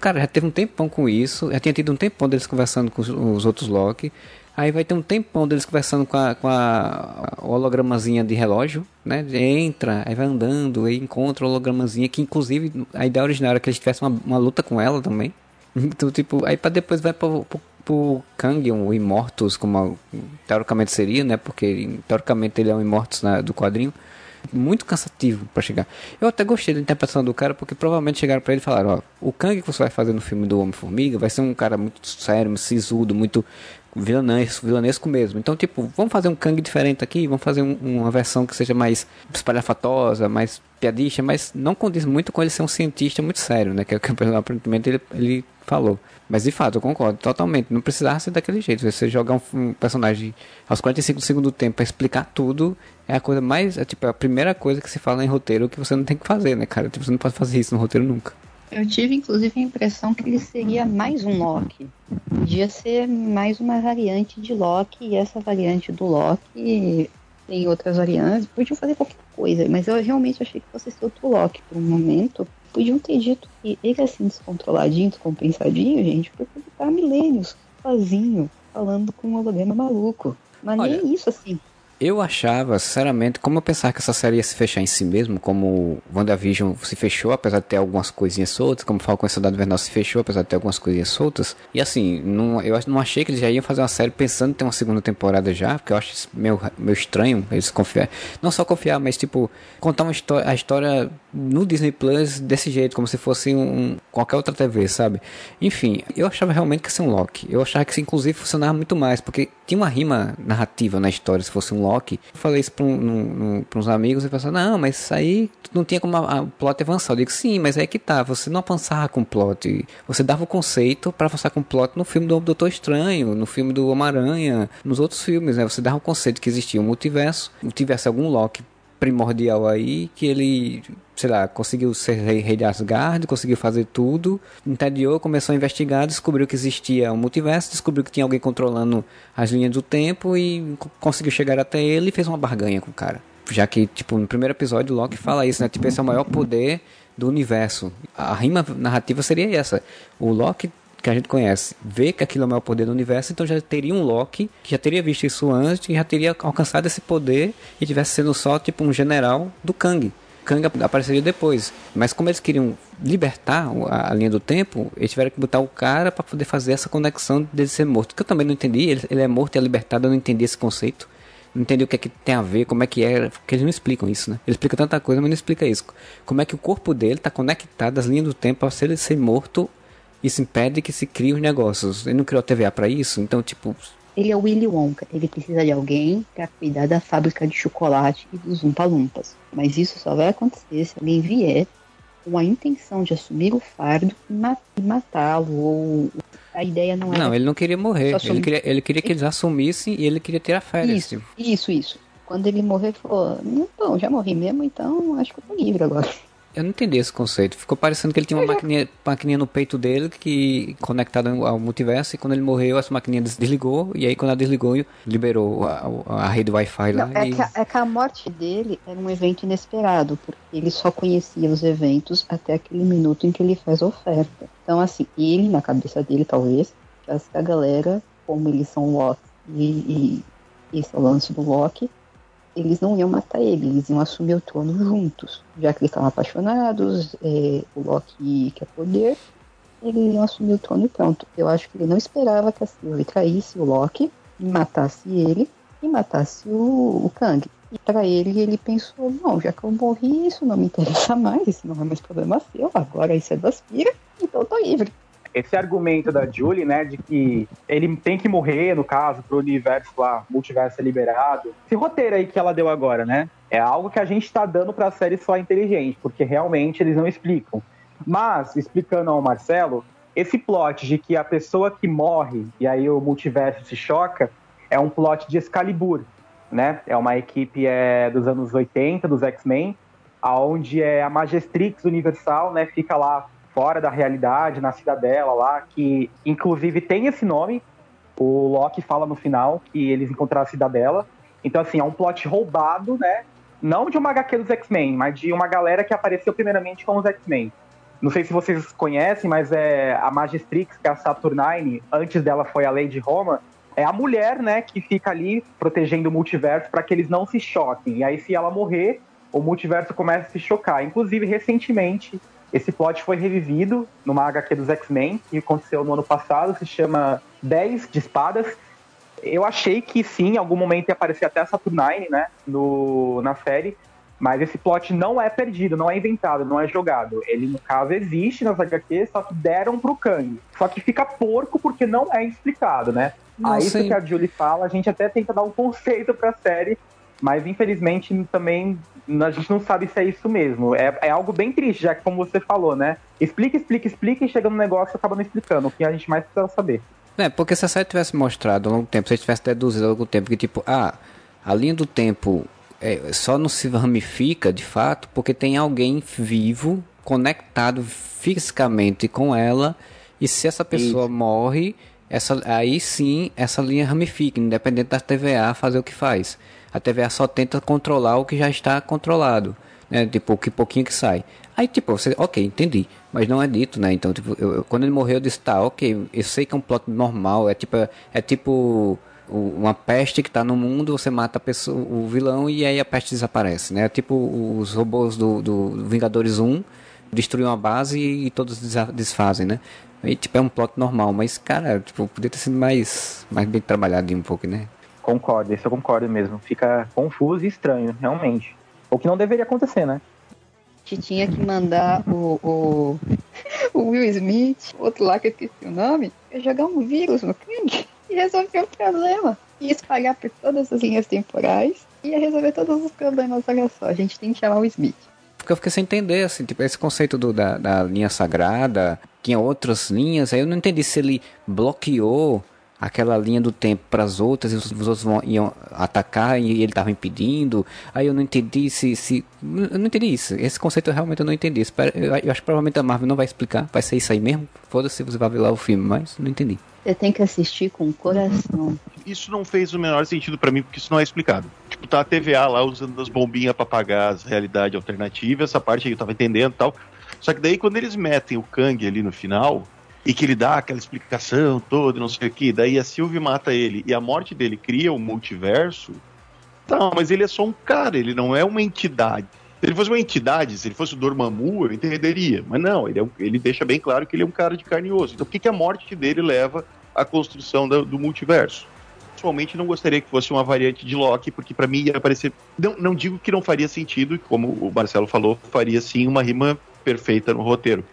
Cara, já teve um tempão com isso. Já tinha tido um tempão deles conversando com os, os outros Loki. Aí vai ter um tempão deles conversando com a, com a hologramazinha de relógio, né? Entra, aí vai andando, aí encontra a hologramazinha, que inclusive a ideia original era que eles tivessem uma, uma luta com ela também. Então, tipo, aí pra depois vai pro, pro, pro Kang, o Imortus, como teoricamente seria, né? Porque teoricamente ele é um Imortus na- do quadrinho. Muito cansativo pra chegar. Eu até gostei da interpretação do cara, porque provavelmente chegaram pra ele e falaram: Ó, o Kang que você vai fazer no filme do Homem-Formiga vai ser um cara muito sério, muito sisudo, muito vilanesco, vilanesco mesmo. Então, tipo, vamos fazer um Kang diferente aqui, vamos fazer um- uma versão que seja mais espalhafatosa, mais piadista, mas não condiz muito com ele ser um cientista muito sério, né? Que é o que aparentemente ele, ele falou. Mas de fato, eu concordo totalmente. Não precisava ser daquele jeito. Você jogar um, um personagem aos 45 do segundo tempo pra explicar tudo é a coisa mais. É tipo a primeira coisa que se fala em roteiro que você não tem que fazer, né, cara? Tipo, você não pode fazer isso no roteiro nunca. Eu tive, inclusive, a impressão que ele seria mais um Loki. Podia ser mais uma variante de Loki, e essa variante do Loki tem outras variantes. Podiam fazer qualquer coisa, mas eu realmente achei que fosse ser outro Loki por um momento. Podiam ter dito que ele, assim, descontroladinho, descompensadinho, gente, porque ele tá há milênios, sozinho, falando com um holograma maluco. Mas Olha, nem isso, assim. Eu achava, sinceramente, como eu pensava que essa série ia se fechar em si mesmo, como WandaVision se fechou, apesar de ter algumas coisinhas soltas, como Falcão e Soldado Invernal se fechou, apesar de ter algumas coisinhas soltas. E assim, não, eu não achei que eles já iam fazer uma série pensando em ter uma segunda temporada já, porque eu acho meio, meio estranho eles confiar. Não só confiar, mas tipo, contar uma história, a história no Disney Plus desse jeito, como se fosse um, qualquer outra TV, sabe? Enfim, eu achava realmente que ia ser um Loki. Eu achava que isso, inclusive, funcionava muito mais, porque tinha uma rima narrativa na história se fosse um Loki. Eu falei isso para um, uns amigos e pensaram, não, mas isso aí não tinha como a, a plot avançar. Eu digo, sim, mas é que tá, você não avançava com o plot. Você dava o conceito para avançar com o plot no filme do Doutor Estranho, no filme do Homem-Aranha, nos outros filmes, né? Você dava o conceito que existia um multiverso, tivesse algum Loki primordial aí, que ele, sei lá, conseguiu ser rei, rei de Asgard, conseguiu fazer tudo, entediou, começou a investigar, descobriu que existia um multiverso, descobriu que tinha alguém controlando as linhas do tempo e conseguiu chegar até ele e fez uma barganha com o cara. Já que, tipo, no primeiro episódio o Loki fala isso, né? Tipo, esse é o maior poder do universo. A rima narrativa seria essa. O Loki que a gente conhece, vê que aquilo é o maior poder do universo, então já teria um Loki que já teria visto isso antes e já teria alcançado esse poder e tivesse sendo só tipo um general do Kang. Kang apareceria depois. Mas como eles queriam libertar a, linha do tempo, eles tiveram que botar o cara para poder fazer essa conexão dele ser morto. Que eu também não entendi. Ele, ele é morto e é libertado, eu não entendi esse conceito. Não entendi o que é que tem a ver, como é que é, porque eles não explicam isso, né? Eles explicam tanta coisa, mas não explica isso. Como é que o corpo dele está conectado às linhas do tempo para ele ser morto isso impede que se criem os negócios. Ele não criou a TVA para isso, então, tipo. Ele é o Willy Wonka. Ele precisa de alguém para cuidar da fábrica de chocolate e dos Umpa-Lumpas. Mas isso só vai acontecer se alguém vier com a intenção de assumir o fardo e matá-lo. Ou a ideia não é. Não, ele não queria morrer. Assumir. Ele queria, ele queria que eles assumissem e ele queria tirar férias. Isso, tipo. isso, isso. Quando ele morrer, falou: Não, já morri mesmo, então acho que eu tô livre agora. Eu não entendi esse conceito. Ficou parecendo que ele tinha uma maquininha, maquininha no peito dele que conectada ao multiverso e quando ele morreu essa maquininha desligou e aí quando ela desligou liberou a, a rede Wi-Fi lá. Não, é, e... que a, é, que a, morte dele era um evento inesperado porque ele só conhecia os eventos até aquele minuto em que ele faz a oferta. Então assim, ele na cabeça dele talvez a galera, como eles são Loki e, e esse é o lance do Loki, eles não iam matar ele, eles iam assumir o trono juntos. Já que eles estavam apaixonados, é, o Loki quer poder, eles iam assumir o trono e pronto. Eu acho que ele não esperava que a Sylvie traísse o Loki, matasse ele e matasse o, o Kang. E para ele, ele pensou: não, já que eu morri, isso não me interessa mais, isso não é mais problema seu, agora isso é do Aspira, então tô livre esse argumento da Julie, né, de que ele tem que morrer, no caso, pro universo lá, multiverso ser liberado. Esse roteiro aí que ela deu agora, né, é algo que a gente tá dando pra série só inteligente, porque realmente eles não explicam. Mas, explicando ao Marcelo, esse plot de que a pessoa que morre, e aí o multiverso se choca, é um plot de Excalibur, né? É uma equipe é, dos anos 80, dos X-Men, aonde é a Majestrix Universal, né? Fica lá fora da realidade, na cidadela lá, que inclusive tem esse nome. O Loki fala no final que eles encontraram a cidadela. Então, assim, é um plot roubado, né? Não de uma HQ dos X-Men, mas de uma galera que apareceu primeiramente com os X-Men. Não sei se vocês conhecem, mas é a Magistrix, que é a Saturnine, antes dela foi a Lady Roma, é a mulher, né, que fica ali protegendo o multiverso para que eles não se choquem. E aí, se ela morrer, o multiverso começa a se chocar. Inclusive, recentemente, esse plot foi revivido numa HQ dos X-Men, que aconteceu no ano passado, se chama 10 de Espadas. Eu achei que sim, em algum momento ia aparecer até a Saturnine, né, no, na série, mas esse plot não é perdido, não é inventado, não é jogado. Ele, no caso, existe nas HQs, só que deram pro Kang. Só que fica porco porque não é explicado, né? Não, Aí isso sim. que a Julie fala, a gente até tenta dar um conceito pra série, mas infelizmente também a gente não sabe se é isso mesmo. É, é algo bem triste, já que como você falou, né? Explica, explica, explica e chega no negócio e acaba não explicando, o que a gente mais precisa saber. É, porque se a série tivesse mostrado ao longo do tempo, se eles tivesse deduzido ao longo do tempo que, tipo, ah, a linha do tempo é, só não se ramifica de fato porque tem alguém vivo, conectado fisicamente com ela, e se essa pessoa Isso. morre, essa, aí sim essa linha ramifica, independente da TVA fazer o que faz. A TVA só tenta controlar o que já está controlado, né? Tipo, que pouquinho que sai. Aí, tipo, você, ok, entendi, mas não é dito, né? Então, tipo, eu- quando ele morreu, eu disse, tá, ok, eu sei que é um plot normal, é tipo, é tipo uma peste que tá no mundo, você mata a pessoa, o vilão e aí a peste desaparece, né? É tipo os robôs do, do Vingadores 1 destruem uma base e todos desfazem, né? E, tipo, é um plot normal, mas, cara, tipo, podia ter sido mais, mais bem trabalhado um pouco, né? Concordo, isso eu concordo mesmo. Fica confuso e estranho, realmente. O que não deveria acontecer, né? A gente tinha que mandar o, o, o Will Smith, outro lá que eu esqueci o nome, ia jogar um vírus no Kang e resolver o problema. Ia espalhar por todas as linhas temporais e ia resolver todos os problemas. Olha só, a gente tem que chamar o Smith. Porque eu fiquei sem entender, assim, tipo, esse conceito do, da, da linha sagrada, tinha outras linhas, aí eu não entendi se ele bloqueou aquela linha do tempo para as outras e os, os outros vão, iam atacar e ele estava impedindo. Aí eu não entendi se, se. Eu não entendi isso. Esse conceito eu realmente não entendi. Eu, eu acho que provavelmente a Marvel não vai explicar. Vai ser isso aí mesmo. Foda-se, você vai ver lá o filme, mas não entendi. Você tem que assistir com o coração. Isso não fez o menor sentido pra mim, porque isso não é explicado. Tipo, tá a TVA lá usando as bombinhas pra pagar as realidades alternativas, essa parte aí eu tava entendendo e tal. Só que daí quando eles metem o Kang ali no final, e que ele dá aquela explicação toda, não sei o que, daí a Sylvie mata ele e a morte dele cria um multiverso. Tá, mas ele é só um cara, ele não é uma entidade. Se ele fosse uma entidade, se ele fosse o Dormammu, eu entenderia. Mas não, ele, é um- ele deixa bem claro que ele é um cara de carne e osso. Então por que, que a morte dele leva à construção do, do multiverso? Pessoalmente não gostaria que fosse uma variante de Loki, porque pra mim ia parecer. Não, não digo que não faria sentido, como o Marcelo falou, faria sim uma rima perfeita no roteiro.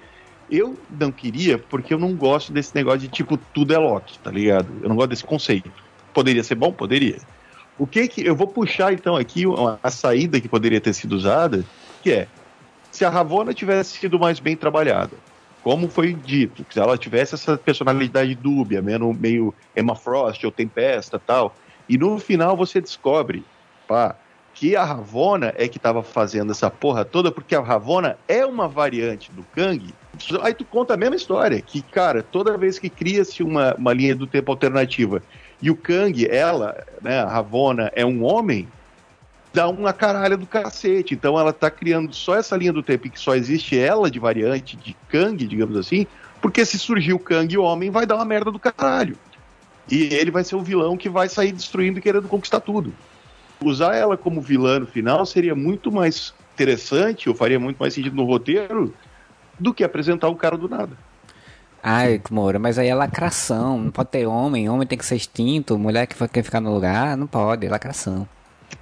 Eu não queria, porque eu não gosto desse negócio de tipo, tudo é Loki, tá ligado? Eu não gosto desse conceito. Poderia ser bom? Poderia. O que que. Eu vou puxar então aqui a saída que poderia ter sido usada, que é. Se a Ravonna tivesse sido mais bem trabalhada, como foi dito, se ela tivesse essa personalidade dúbia, meio, meio Emma Frost ou Tempesta tal, e no final você descobre, pá, que a Ravonna é que estava fazendo essa porra toda, porque a Ravonna é uma variante do Kang. Aí tu conta a mesma história, que, cara, toda vez que cria-se uma, uma linha do tempo alternativa e o Kang, ela, né, a Ravonna, é um homem, dá uma caralha do cacete. Então ela tá criando só essa linha do tempo em que só existe ela de variante de Kang, digamos assim, porque se surgir o Kang homem, vai dar uma merda do caralho. E ele vai ser o vilão que vai sair destruindo e querendo conquistar tudo. Usar ela como vilã no final seria muito mais interessante, ou faria muito mais sentido no roteiro, do que apresentar o cara do nada. Ai, Moura, mas aí é lacração. Não pode ter homem, homem tem que ser extinto, mulher que vai- quer ficar no lugar, não pode, é lacração.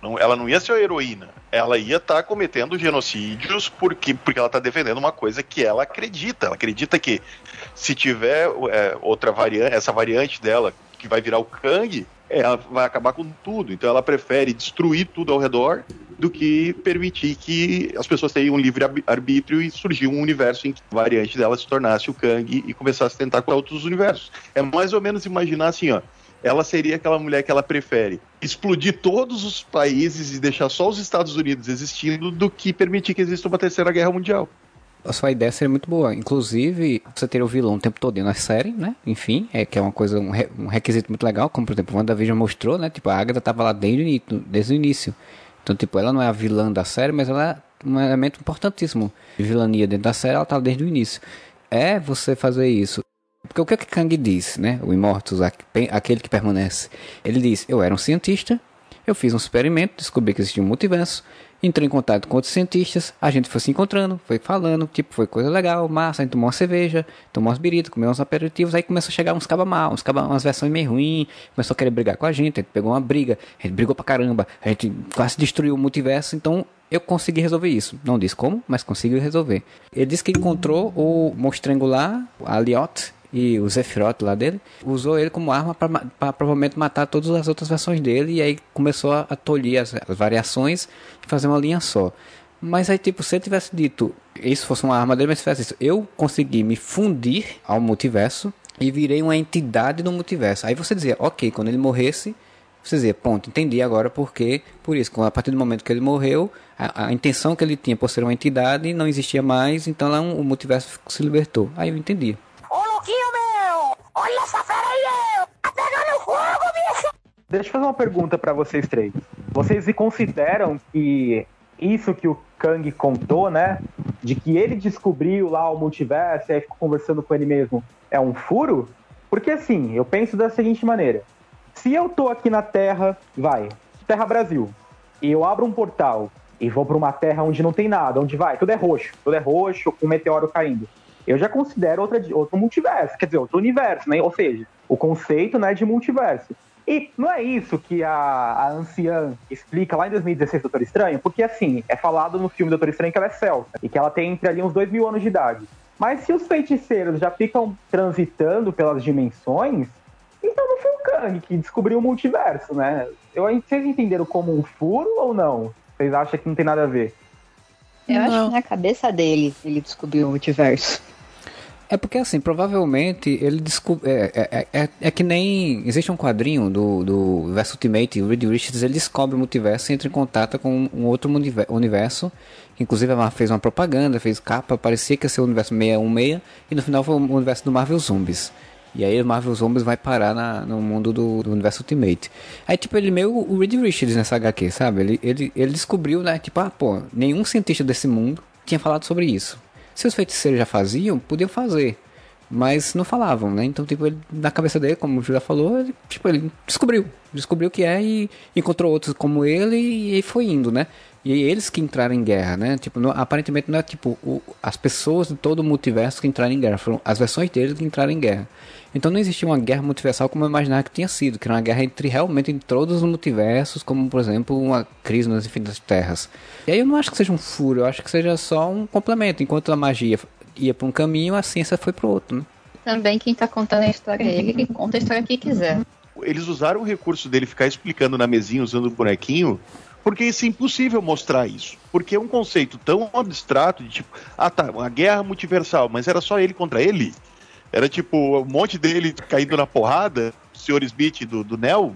Não, ela não ia ser a heroína. Ela ia estar cometendo genocídios porque, porque ela está defendendo uma coisa que ela acredita. Ela acredita que se tiver é, outra variante, essa variante dela que vai virar o Kang, ela vai acabar com tudo. Então ela prefere destruir tudo ao redor do que permitir que as pessoas tenham um livre arbítrio e surgir um universo em que a variante dela se tornasse o Kang e começasse a tentar com outros universos. É mais ou menos imaginar assim, ó. ela seria aquela mulher que ela prefere explodir todos os países e deixar só os Estados Unidos existindo do que permitir que exista uma terceira guerra mundial. A sua ideia seria muito boa. Inclusive, você teria o vilão o tempo todo na série, né? Enfim, é que é uma coisa, um, re, um requisito muito legal, como por exemplo, o WandaVision mostrou, né? Tipo, a Agatha tava lá desde, desde o início. Então, tipo, ela não é a vilã da série, mas ela é um elemento importantíssimo de vilania dentro da série, ela tá desde o início. É você fazer isso. Porque o que, é que Kang diz, né? O Immortus, aquele que permanece. Ele diz: Eu era um cientista, eu fiz um experimento, descobri que existia um multiverso, entrei em contato com outros cientistas, a gente foi se encontrando, foi falando, tipo, foi coisa legal, massa, a gente tomou uma cerveja, tomou umas biritas, comeu uns aperitivos, aí começou a chegar uns cabas mal, uns cabas, umas versões meio ruins, começou a querer brigar com a gente, a gente pegou uma briga, a gente brigou pra caramba, a gente quase destruiu o multiverso, então eu consegui resolver isso. Não disse como, mas consegui resolver. Ele disse que encontrou o monstro triangular, a Aliot, e o Zephyroth lá dele, usou ele como arma para provavelmente matar todas as outras versões dele e aí começou a, a tolir as, as, variações e fazer uma linha só. Mas aí, tipo, se ele tivesse dito isso fosse uma arma dele, mas se tivesse isso, eu consegui me fundir ao multiverso e virei uma entidade no multiverso. Aí você dizia, ok, quando ele morresse, você dizia, ponto, entendi agora porque, por isso, a partir do momento que ele morreu, a, a intenção que ele tinha por ser uma entidade não existia mais, então lá um, o multiverso se libertou. Aí eu entendi. Olha essa fera aí, Tá pegando fogo, bicho! Deixa eu fazer uma pergunta para vocês três. Vocês consideram que isso que o Kang contou, né? De que ele descobriu lá o multiverso e aí ficou conversando com ele mesmo, é um furo? Porque assim, eu penso da seguinte maneira: se eu tô aqui na Terra, vai, Terra Brasil, e eu abro um portal e vou para uma terra onde não tem nada, onde vai, tudo é roxo, tudo é roxo, com um meteoro caindo eu já considero outra, outro multiverso, quer dizer, outro universo, né? Ou seja, o conceito né, de multiverso. E não é isso que a, a anciã explica lá em 2016 Doutor Estranho? Porque, assim, é falado no filme Doutor Estranho que ela é celta e que ela tem entre ali uns dois mil anos de idade. Mas se os feiticeiros já ficam transitando pelas dimensões, então não foi o Kang que descobriu o multiverso, né? Eu, vocês entenderam como um furo ou não? Vocês acham que não tem nada a ver? Eu não. acho que na cabeça dele ele descobriu o multiverso. É porque assim, provavelmente ele descobre. É, é, é, é, que nem. Existe um quadrinho do, do Verso Ultimate, o Reed Richards ele descobre o multiverso e entra em contato com um outro universo. Inclusive a fez uma propaganda, fez capa, parecia que ia ser o universo 616, e no final foi o universo do Marvel Zombies. E aí o Marvel Zombies vai parar na, no mundo do, do, universo Ultimate. Aí, tipo, ele meio o Reed Richards nessa HQ, sabe? Ele, ele, ele descobriu, né? Tipo, ah, pô, nenhum cientista desse mundo tinha falado sobre isso. Se os feiticeiros já faziam, podiam fazer. Mas não falavam, né? Então, tipo, ele, na cabeça dele, como o Júlia falou, ele, tipo, ele descobriu. Descobriu o que é e encontrou outros como ele e, e foi indo, né? E eles que entraram em guerra, né? Tipo, não, aparentemente não é tipo o, as pessoas de todo o multiverso que entraram em guerra, foram as versões deles que entraram em guerra. Então não existia uma guerra multiversal como eu imaginava que tinha sido, que era uma guerra entre realmente entre todos os multiversos, como por exemplo uma crise nas infinitas terras. E aí eu não acho que seja um furo, eu acho que seja só um complemento. Enquanto a magia ia para um caminho, a ciência foi para outro, né? Também quem está contando a história é ele, que conta a história que quiser. Eles usaram o recurso dele ficar explicando na mesinha usando o bonequinho porque isso é impossível mostrar isso. Porque é um conceito tão abstrato de tipo, ah tá, uma guerra multiversal, mas era só ele contra ele? Era tipo, um monte dele caindo na porrada, o Sr. Smith do, do Neo.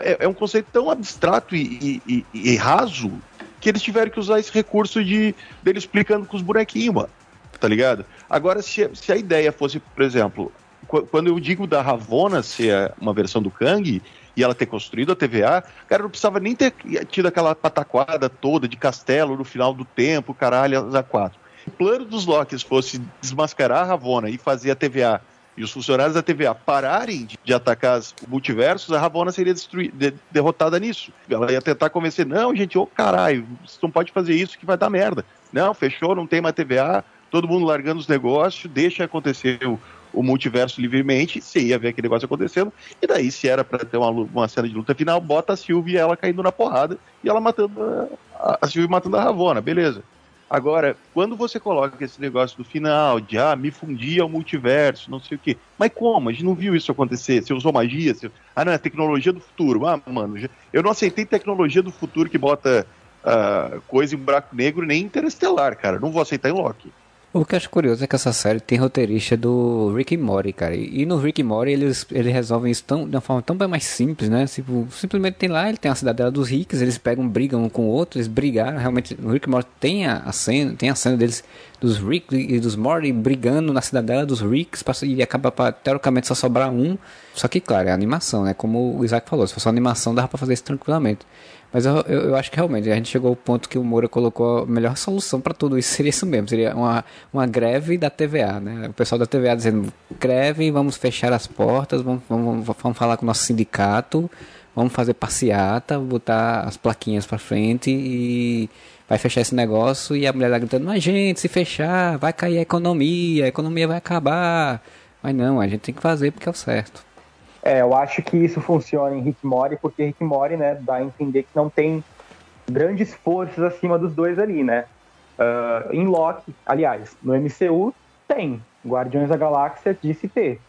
É, é, um conceito tão abstrato e, e, e, e, raso que eles tiveram que usar esse recurso de dele explicando com os bonequinhos, mano. Tá ligado? Agora, se, se a ideia fosse, por exemplo, quando eu digo da Ravona ser uma versão do Kang e ela ter construído a TVA, cara, não precisava nem ter tido aquela pataquada toda de castelo no final do tempo, caralho, a quatro o plano dos Locks fosse desmascarar a Ravonna e fazer a TVA e os funcionários da TVA pararem de, atacar os multiversos, a Ravonna seria de, derrotada nisso. Ela ia tentar convencer, não, gente, ô oh, caralho, você não pode fazer isso que vai dar merda. Não, fechou, não tem mais TVA, todo mundo largando os negócios, deixa acontecer o, o multiverso livremente, você ia ver aquele negócio acontecendo, e daí, se era para ter uma, uma, cena de luta final, bota a Sylvie e ela caindo na porrada, e ela matando a, a Sylvie matando a Ravonna, beleza. Agora, quando você coloca esse negócio do final, de ah, me fundir ao multiverso, não sei o quê. Mas como? A gente não viu isso acontecer. Você usou magia? Você... Ah, não, é tecnologia do futuro. Ah, mano, eu não aceitei tecnologia do futuro que bota uh, coisa em buraco negro nem interestelar, cara. Não vou aceitar em Loki. O que eu acho curioso é que essa série tem roteirista do Rick e Morty, cara. E no Rick e Morty eles, eles resolvem isso tão, de uma forma tão bem mais simples, né? Tipo, simplesmente tem lá, ele tem a cidadela dos ricos, eles pegam, brigam um com o outro, eles brigaram. Realmente, no Rick e Morty tem a, a cena, tem a cena deles, dos Rick e dos Morty brigando na cidadela dos ricos, e acaba pra, teoricamente só sobrar um. Só que, claro, é animação, né? Como o Isaac falou, se fosse animação dava pra fazer isso tranquilamente. Mas eu, eu, eu, acho que realmente a gente chegou ao ponto que o Moura colocou a melhor solução para tudo isso seria isso mesmo, seria uma, uma greve da TVA, né? O pessoal da TVA dizendo greve, vamos fechar as portas, vamos, vamos, vamos falar com o nosso sindicato, vamos fazer passeata, botar as plaquinhas para frente e vai fechar esse negócio e a mulher lá gritando, mas gente, se fechar, vai cair a economia, a economia vai acabar. Mas não, a gente tem que fazer porque é o certo. É, eu acho que isso funciona em Rick Mori, porque Rick Mori, né, dá a entender que não tem grandes forças acima dos dois ali, né? Uh, em Loki, aliás, no MCU tem. Guardiões da Galáxia disse ter.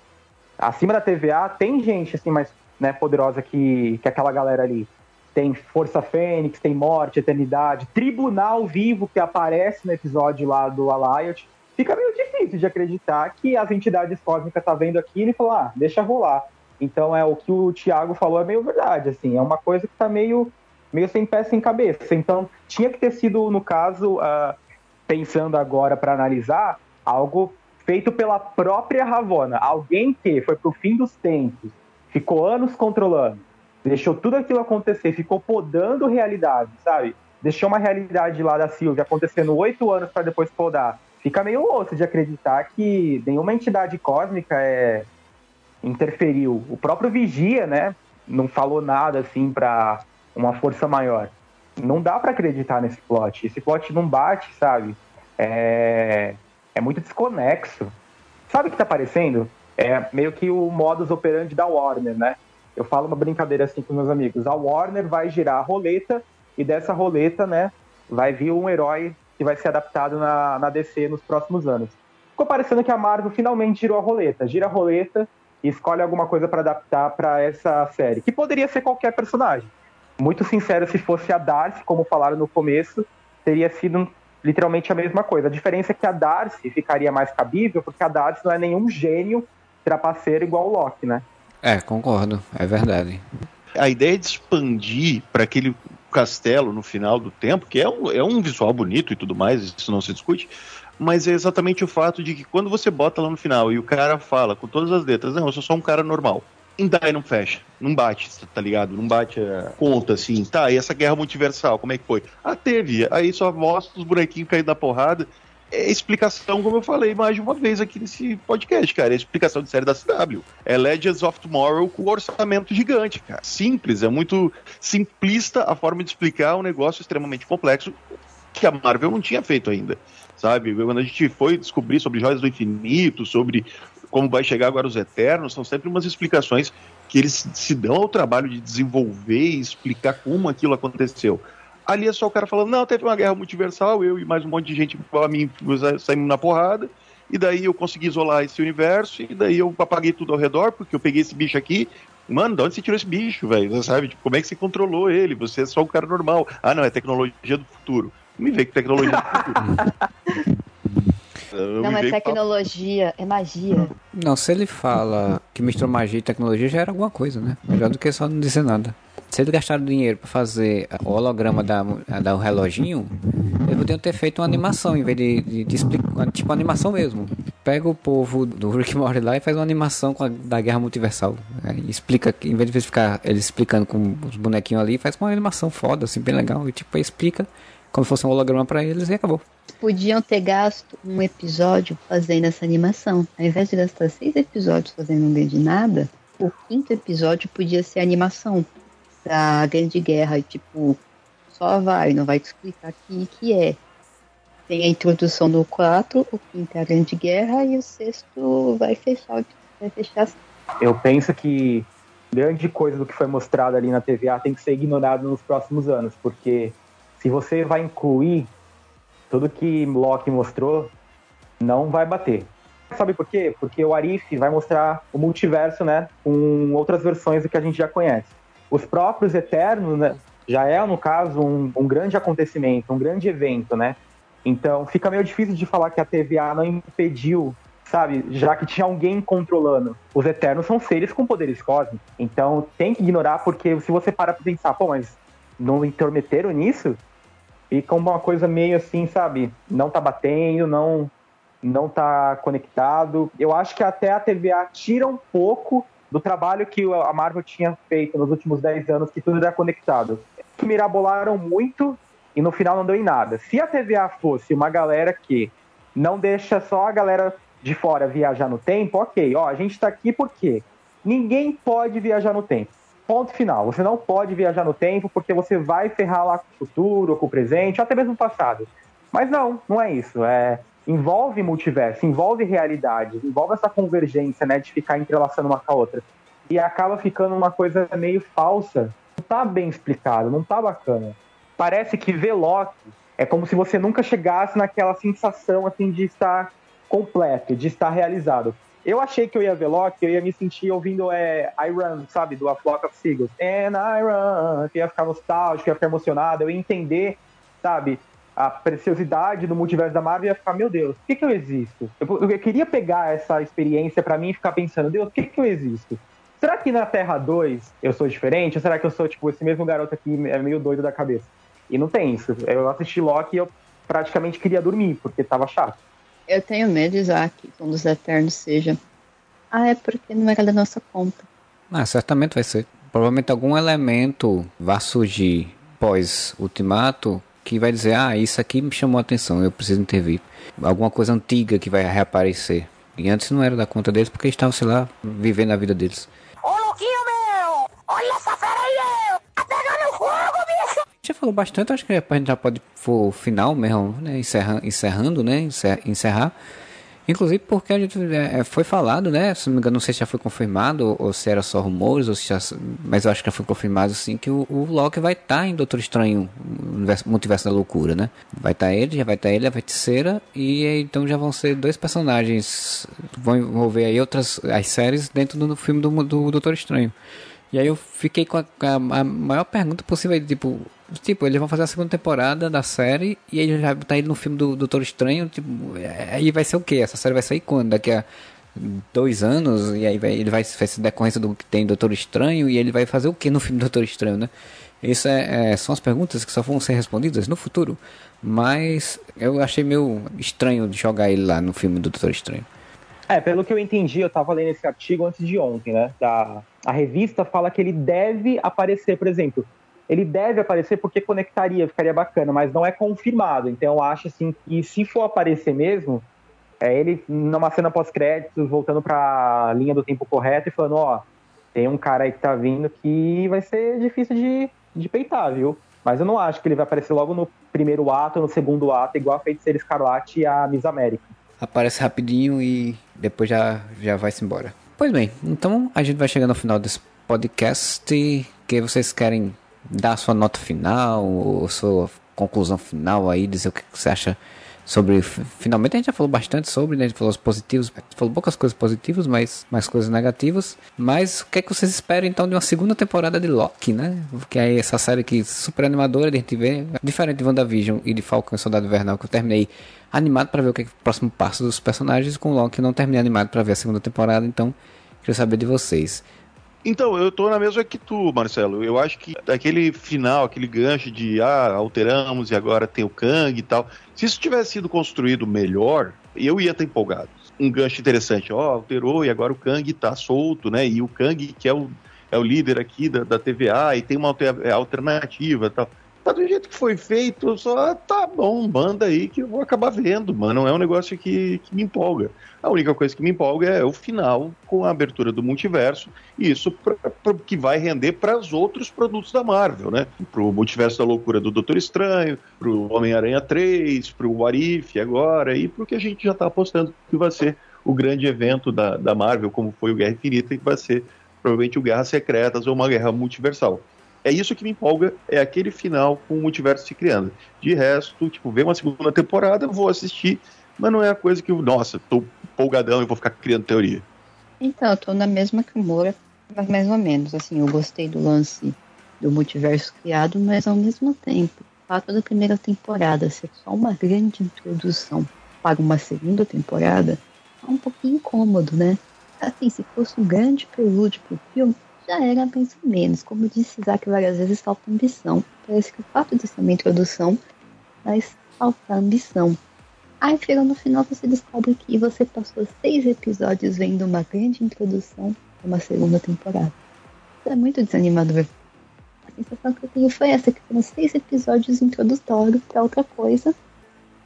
Acima da TVA tem gente assim mais né, poderosa que, que aquela galera ali. Tem Força Fênix, tem Morte, Eternidade, Tribunal Vivo que aparece no episódio lá do Alliot. Fica meio difícil de acreditar que as entidades cósmicas tá vendo aquilo e falar, ah, deixa rolar. Então é o que o Thiago falou é meio verdade, assim, é uma coisa que está meio meio sem pé sem cabeça. Então tinha que ter sido no caso, uh, pensando agora para analisar, algo feito pela própria Ravona, alguém que foi pro fim dos tempos, ficou anos controlando, deixou tudo aquilo acontecer, ficou podando realidade, sabe? Deixou uma realidade lá da Silvia acontecendo oito anos para depois podar. Fica meio osso de acreditar que nenhuma entidade cósmica é interferiu. O próprio Vigia, né, não falou nada assim para uma força maior. Não dá para acreditar nesse plot. Esse plot não bate, sabe? É, é muito desconexo. Sabe o que tá parecendo? É meio que o modus operandi da Warner, né? Eu falo uma brincadeira assim com meus amigos. A Warner vai girar a roleta e dessa roleta, né, vai vir um herói que vai ser adaptado na, na DC nos próximos anos. Ficou parecendo que a Marvel finalmente girou a roleta. Gira a roleta e escolhe alguma coisa para adaptar para essa série, que poderia ser qualquer personagem. Muito sincero, se fosse a Darcy, como falaram no começo, teria sido literalmente a mesma coisa. A diferença é que a Darcy ficaria mais cabível, porque a Darcy não é nenhum gênio trapaceiro igual o Loki, né? É, concordo, é verdade. A ideia de expandir para aquele castelo no final do tempo, que é um, é um visual bonito e tudo mais, isso não se discute, mas é exatamente o fato de que quando você bota lá no final e o cara fala com todas as letras, não, eu sou só um cara normal. Dai não fecha, não bate, tá ligado? Não bate a conta assim, tá? E essa guerra multiversal, como é que foi? Ah, teve. Aí só mostra os bonequinhos caindo da porrada. É explicação, como eu falei mais de uma vez aqui nesse podcast, cara. É explicação de série da CW. É Legends of Tomorrow com orçamento gigante, cara. Simples, é muito simplista a forma de explicar um negócio extremamente complexo que a Marvel não tinha feito ainda sabe? Quando a gente foi descobrir sobre Joias do Infinito, sobre como vai chegar agora os Eternos, são sempre umas explicações que eles se dão ao trabalho de desenvolver e explicar como aquilo aconteceu. Ali é só o cara falando, não, teve uma guerra multiversal, eu e mais um monte de gente a mim saímos na porrada, e daí eu consegui isolar esse universo, e daí eu apaguei tudo ao redor, porque eu peguei esse bicho aqui. Mano, de onde você tirou esse bicho, velho? Sabe? Tipo, como é que você controlou ele? Você é só um cara normal. Ah, não, é tecnologia do futuro me vê que tecnologia. não, é tecnologia, é magia. Não, se ele fala que misturou magia e tecnologia, já era alguma coisa, né? Melhor do que só não dizer nada. Se eles gastaram dinheiro para fazer o holograma da, da reloginho, eles podiam ter feito uma animação em vez de, de, de explicar, tipo animação mesmo. Pega o povo do Rick Morty lá e faz uma animação a, da Guerra Multiversal. Né? explica, em vez de ficar eles explicando com os bonequinhos ali, faz uma animação foda, assim, bem legal. E tipo, explica como se fosse um holograma para eles e acabou. Podiam ter gasto um episódio fazendo essa animação. Ao invés de gastar seis episódios fazendo um grande nada, o quinto episódio podia ser animação da Grande Guerra, tipo, só vai, não vai te explicar o que é. Tem a introdução do 4, o quinto é a Grande Guerra e o sexto vai fechar, vai fechar. Eu penso que grande coisa do que foi mostrado ali na TVA tem que ser ignorado nos próximos anos, porque se você vai incluir tudo que Loki mostrou, não vai bater. Sabe por quê? Porque o Arif vai mostrar o multiverso, né, com outras versões do que a gente já conhece. Os próprios Eternos, né, já é, no caso, um, um grande acontecimento, um grande evento, né? Então fica meio difícil de falar que a TVA não impediu, sabe? Já que tinha alguém controlando. Os Eternos são seres com poderes cósmicos. Então tem que ignorar, porque se você para pra pensar, pô, mas não intermeteram nisso? Fica uma coisa meio assim, sabe? Não tá batendo, não não tá conectado. Eu acho que até a TVA tira um pouco do trabalho que a Marvel tinha feito nos últimos 10 anos, que tudo era conectado. Mirabolaram muito e no final não deu em nada. Se a TVA fosse uma galera que não deixa só a galera de fora viajar no tempo, ok, ó, a gente tá aqui porque ninguém pode viajar no tempo. Ponto final. Você não pode viajar no tempo porque você vai ferrar lá com o futuro, com o presente, até mesmo o passado. Mas não, não é isso. É, envolve multiverso, envolve realidade, envolve essa convergência, né, de ficar entrelaçando uma com a outra. E acaba ficando uma coisa meio falsa. Não tá bem explicado, não tá bacana parece que ver Loki é como se você nunca chegasse naquela sensação assim de estar completo, de estar realizado. Eu achei que eu ia ver Loki, eu ia me sentir ouvindo é, I Run, sabe, do A Flock of Seagulls. And I Run, eu ia ficar nostálgico, ia ficar emocionado, eu ia entender, sabe, a preciosidade do multiverso da Marvel ia ficar, meu Deus, por que, que eu existo? Eu, eu queria pegar essa experiência para mim e ficar pensando, Deus, por que, que eu existo? Será que na Terra 2 eu sou diferente? Ou será que eu sou, tipo, esse mesmo garoto aqui é meio doido da cabeça? E não tem isso. Eu assisti Loki e eu praticamente queria dormir, porque tava chato. Eu tenho medo, Isaac, quando os Eternos seja. Ah, é porque não era da nossa conta. Ah, certamente vai ser. Provavelmente algum elemento vai surgir pós-ultimato que vai dizer, ah, isso aqui me chamou a atenção, eu preciso intervir. Alguma coisa antiga que vai reaparecer. E antes não era da conta deles porque estavam, sei lá, vivendo a vida deles. Já falou bastante, acho que a gente já pode for final mesmo, né? Encerra, encerrando, né? Encerrar. encerrar. Inclusive porque a gente é, foi falado, né? Se não me engano, não sei se já foi confirmado ou se era só rumores, ou se já, mas eu acho que já foi confirmado sim que o, o Loki vai estar tá em Doutor Estranho, universo, Multiverso da Loucura, né? Vai estar tá ele, já vai estar tá ele, a feiticeira, e então já vão ser dois personagens, vão envolver aí outras as séries dentro do filme do, do Doutor Estranho. E aí eu fiquei com a, a, a maior pergunta possível, tipo, Tipo, eles vão fazer a segunda temporada da série e aí já botar ele no filme do Doutor Estranho. Tipo, aí vai ser o que? Essa série vai sair quando? Daqui a dois anos? E aí vai, ele vai fazer decorrência do que tem Doutor Estranho e ele vai fazer o que no filme do Doutor Estranho, né? Isso é, é, são as perguntas que só vão ser respondidas no futuro. Mas eu achei meio estranho de jogar ele lá no filme do Doutor Estranho. É, pelo que eu entendi, eu tava lendo esse artigo antes de ontem, né? Da, a revista fala que ele deve aparecer, por exemplo, ele deve aparecer porque conectaria, ficaria bacana, mas não é confirmado. Então eu acho assim que se for aparecer mesmo, é ele numa cena pós-créditos, voltando para a linha do tempo correto e falando, ó, tem um cara aí que tá vindo que vai ser difícil de, de peitar, viu? Mas eu não acho que ele vai aparecer logo no primeiro ato, no segundo ato, igual a Feiticeira Escarlate e a Miss América. Aparece rapidinho e depois já, já vai-se embora. Pois bem, então a gente vai chegando ao final desse podcast. Que vocês querem dar a sua nota final, ou sua conclusão final aí, dizer o que você acha sobre. Finalmente a gente já falou bastante sobre, né? A gente falou os positivos, falou poucas coisas positivas, mas mais coisas negativas. Mas o que é que vocês esperam então de uma segunda temporada de Loki, né? Que é essa série que super animadora de a gente ver, diferente de WandaVision e de Falcon e Soldado Invernal, que eu terminei animado para ver o que é o próximo passo dos personagens, com Loki não terminei animado para ver a segunda temporada, então queria saber de vocês. Então, eu tô na mesma que tu, Marcelo. Eu acho que aquele final, aquele gancho de ah, alteramos e agora tem o Kang e tal. Se isso tivesse sido construído melhor, eu ia estar empolgado. Um gancho interessante, ó, alterou e agora o Kang tá solto, né? E o Kang, que é o, é o líder aqui da, da TVA, e tem uma é, alternativa e tal. Tá do jeito que foi feito, só tá bom, manda aí que eu vou acabar vendo, mano. Não é um negócio que, que me empolga. A única coisa que me empolga é o final com a abertura do multiverso, e isso pra, pra, que vai render para os outros produtos da Marvel, né? Pro multiverso da loucura do Doutor Estranho, pro Homem-Aranha 3, pro Warif agora, e pro que a gente já tá apostando que vai ser o grande evento da, da Marvel, como foi o Guerra Infinita, que vai ser provavelmente o Guerras Secretas ou uma guerra multiversal. É isso que me empolga, é aquele final com o multiverso se criando. De resto, tipo, ver uma segunda temporada, vou assistir, mas não é a coisa que nossa, tô empolgadão e vou ficar criando teoria. Então, eu tô na mesma que o Moura, mais ou menos. Assim, eu gostei do lance do multiverso criado, mas ao mesmo tempo, fato da primeira temporada ser só uma grande introdução para uma segunda temporada é um pouquinho incômodo, né? Assim, se fosse um grande prelúdio pro filme, já era ou menos. Como disse Isaac várias vezes, falta ambição. Parece que o fato de ser uma introdução, mas falta ambição. Aí chega no final você descobre que você passou seis episódios vendo uma grande introdução para uma segunda temporada. Isso é muito desanimador. A sensação que eu tenho foi essa, que foram seis episódios introdutórios para outra coisa.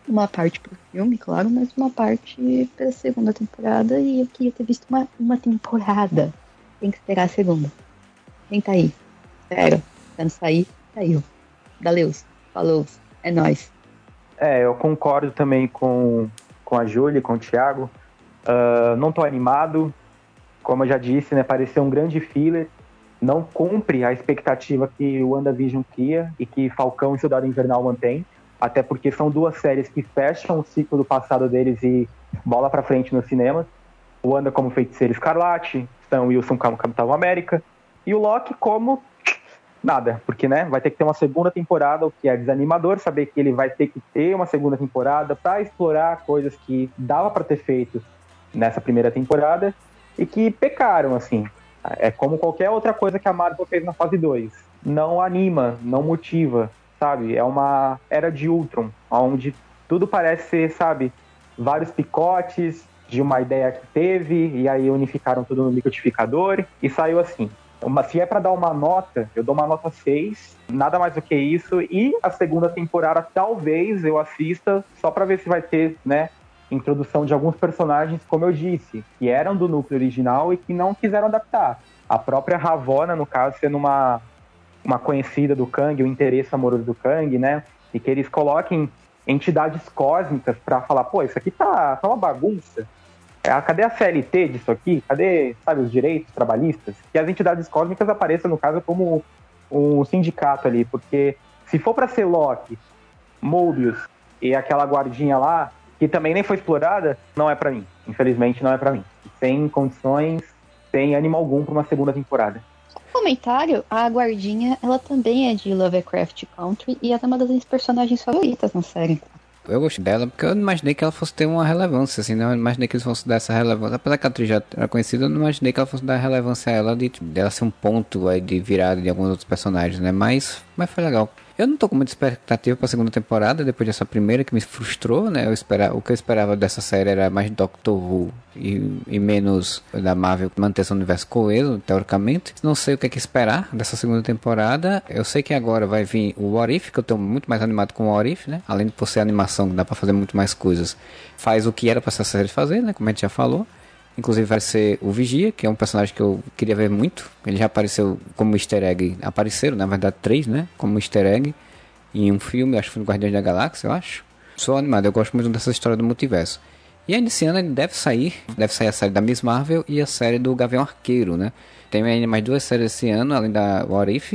Uma parte pro filme, claro, mas uma parte para a segunda temporada e eu queria ter visto uma, uma temporada. Tem que esperar a segunda. Quem tá aí? Espera. Quando sair, saiu. Daleus. Falou. É nóis. É, eu concordo também com, com a Júlia, com o Thiago. Uh, não tô animado. Como eu já disse, né, pareceu um grande filler. Não cumpre a expectativa que o WandaVision cria e que Falcão e Soldado Invernal mantém. Até porque são duas séries que fecham o ciclo do passado deles e bola pra frente no cinema. O Wanda como Feiticeiro Escarlate, Sam Wilson como Capitão América. E o Loki como nada, porque né, vai ter que ter uma segunda temporada, o que é desanimador saber que ele vai ter que ter uma segunda temporada para explorar coisas que dava para ter feito nessa primeira temporada e que pecaram assim. É como qualquer outra coisa que a Marvel fez na fase 2. Não anima, não motiva, sabe? É uma era de Ultron, onde tudo parece ser, sabe, vários picotes de uma ideia que teve e aí unificaram tudo no liquidificador e saiu assim. Uma, se é para dar uma nota, eu dou uma nota 6, nada mais do que isso. E a segunda temporada, talvez eu assista só para ver se vai ter, né, introdução de alguns personagens, como eu disse, que eram do núcleo original e que não quiseram adaptar. A própria Ravonna, no caso, sendo uma, uma conhecida do Kang, o interesse amoroso do Kang, né? E que eles coloquem entidades cósmicas para falar, pô, isso aqui tá, tá uma bagunça. É, cadê a CLT disso aqui? Cadê, sabe, os direitos trabalhistas? Que as entidades cósmicas apareçam, no caso, como um sindicato ali, porque se for para ser Loki, Mobius e aquela guardinha lá, que também nem foi explorada, não é para mim. Infelizmente, não é para mim. Sem condições, sem ânimo algum para uma segunda temporada. Comentário, a guardinha, ela também é de Lovecraft Country e é uma das minhas personagens favoritas na série eu gostei dela porque eu não imaginei que ela fosse ter uma relevância, assim, né? Não imaginei que eles fossem dar essa relevância. Apesar que a atriz já era conhecida, eu não imaginei que ela fosse dar relevância a ela de tipo, dela ser um ponto aí de virada de alguns outros personagens, né? Mas, mas foi legal. Eu não tô com muita expectativa pra segunda temporada, depois dessa primeira que me frustrou, né? Eu esperava, o que eu esperava dessa série era mais Doctor Who e, e menos da Marvel manter esse universo coeso, teoricamente. Não sei o que é que esperar dessa segunda temporada. Eu sei que agora vai vir o What If, que eu tô muito mais animado com o What If, né? Além de por ser animação, que dá pra fazer muito mais coisas. Faz o que era pra essa série fazer, né? Como a gente já falou. Inclusive vai ser o Vigia, que é um personagem que eu queria ver muito. Ele já apareceu como easter egg. Apareceram, na verdade, três, né? Como easter egg. Em um filme, acho que foi no Guardiões da Galáxia, eu acho. Sou animado, eu gosto muito dessa história do multiverso. E ainda esse ano ele deve sair. Deve sair a série da Miss Marvel e a série do Gavião Arqueiro, né? Tem ainda mais duas séries esse ano, além da What If,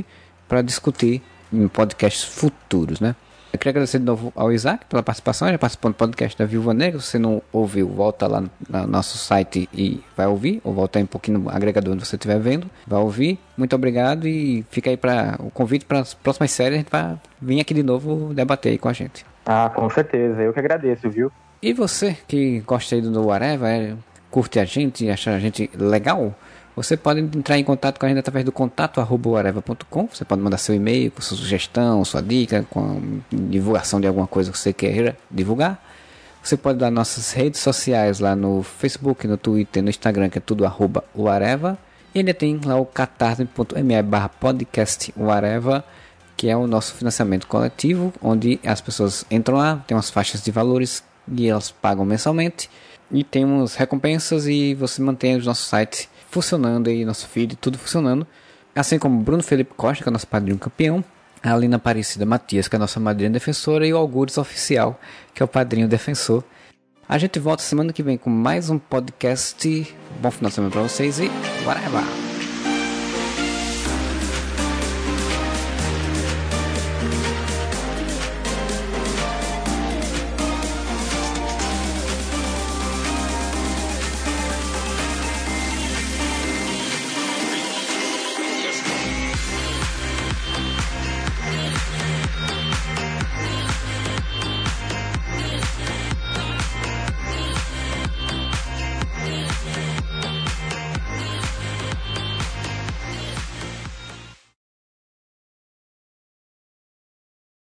para discutir em podcasts futuros, né? Eu queria agradecer de novo ao Isaac pela participação, já participou do podcast da Viúva Negra. Se você não ouviu, volta lá no nosso site e vai ouvir, ou volta aí um pouquinho no agregador onde você estiver vendo, vai ouvir. Muito obrigado e fica aí para o convite para as próximas séries. A gente vai vir aqui de novo debater aí com a gente. Ah, com certeza. Eu que agradeço, viu? E você que gosta aí do Whatever, curte a gente, acha a gente legal? Você pode entrar em contato com a gente através do contato areva.com. Você pode mandar seu e-mail com sua sugestão, sua dica, com divulgação de alguma coisa que você queira divulgar. Você pode dar nossas redes sociais lá no Facebook, no Twitter, no Instagram, que é tudo arroba. E ainda tem lá o catarse.me barra podcast Areva, que é o nosso financiamento coletivo, onde as pessoas entram lá, tem umas faixas de valores e elas pagam mensalmente. E temos recompensas e você mantém o nosso site funcionando aí, nosso feed, tudo funcionando. Assim como Bruno Felipe Costa, que é nosso padrinho campeão, a Alina Aparecida Matias, que é a nossa madrinha defensora, e o Algures Oficial, que é o padrinho defensor. A gente volta semana que vem com mais um podcast. Bom final de semana pra vocês e whatever!